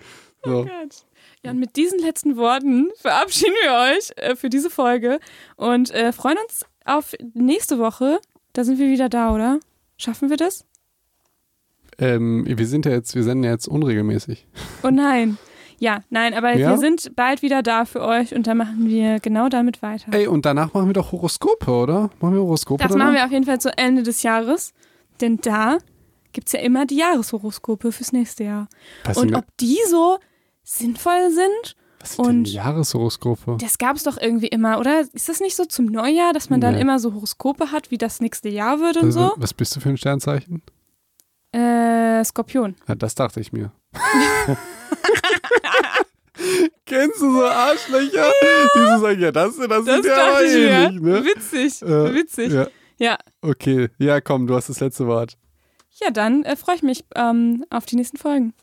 So. Gott. Ja, und mit diesen letzten Worten verabschieden wir euch äh, für diese Folge und äh, freuen uns auf nächste Woche. Da sind wir wieder da, oder? Schaffen wir das? Ähm, wir sind ja jetzt, wir senden ja jetzt unregelmäßig. Oh nein. Ja, nein, aber Ja? wir sind bald wieder da für euch und da machen wir genau damit weiter. Ey, und danach machen wir doch Horoskope, oder? Machen wir Horoskope das danach? machen wir auf jeden Fall zu Ende des Jahres, denn da gibt es ja immer die Jahreshoroskope fürs nächste Jahr. Was Und ob die so sinnvoll sind, was sind denn und- die Jahreshoroskope? das gab es doch irgendwie immer, oder? Ist das nicht so zum Neujahr, dass man dann Nee. immer so Horoskope hat, wie das nächste Jahr wird und was, so? was bist du für ein Sternzeichen? Äh, Skorpion. Ja, das dachte ich mir. Kennst du so Arschlöcher? Die so sagen, ja, das, das, Das sind ja aber ähnlich, ne? Witzig, Äh, witzig. Ja, Ja, okay. Ja, komm, du hast das letzte Wort. ja dann äh, freue ich mich ähm, auf die nächsten Folgen.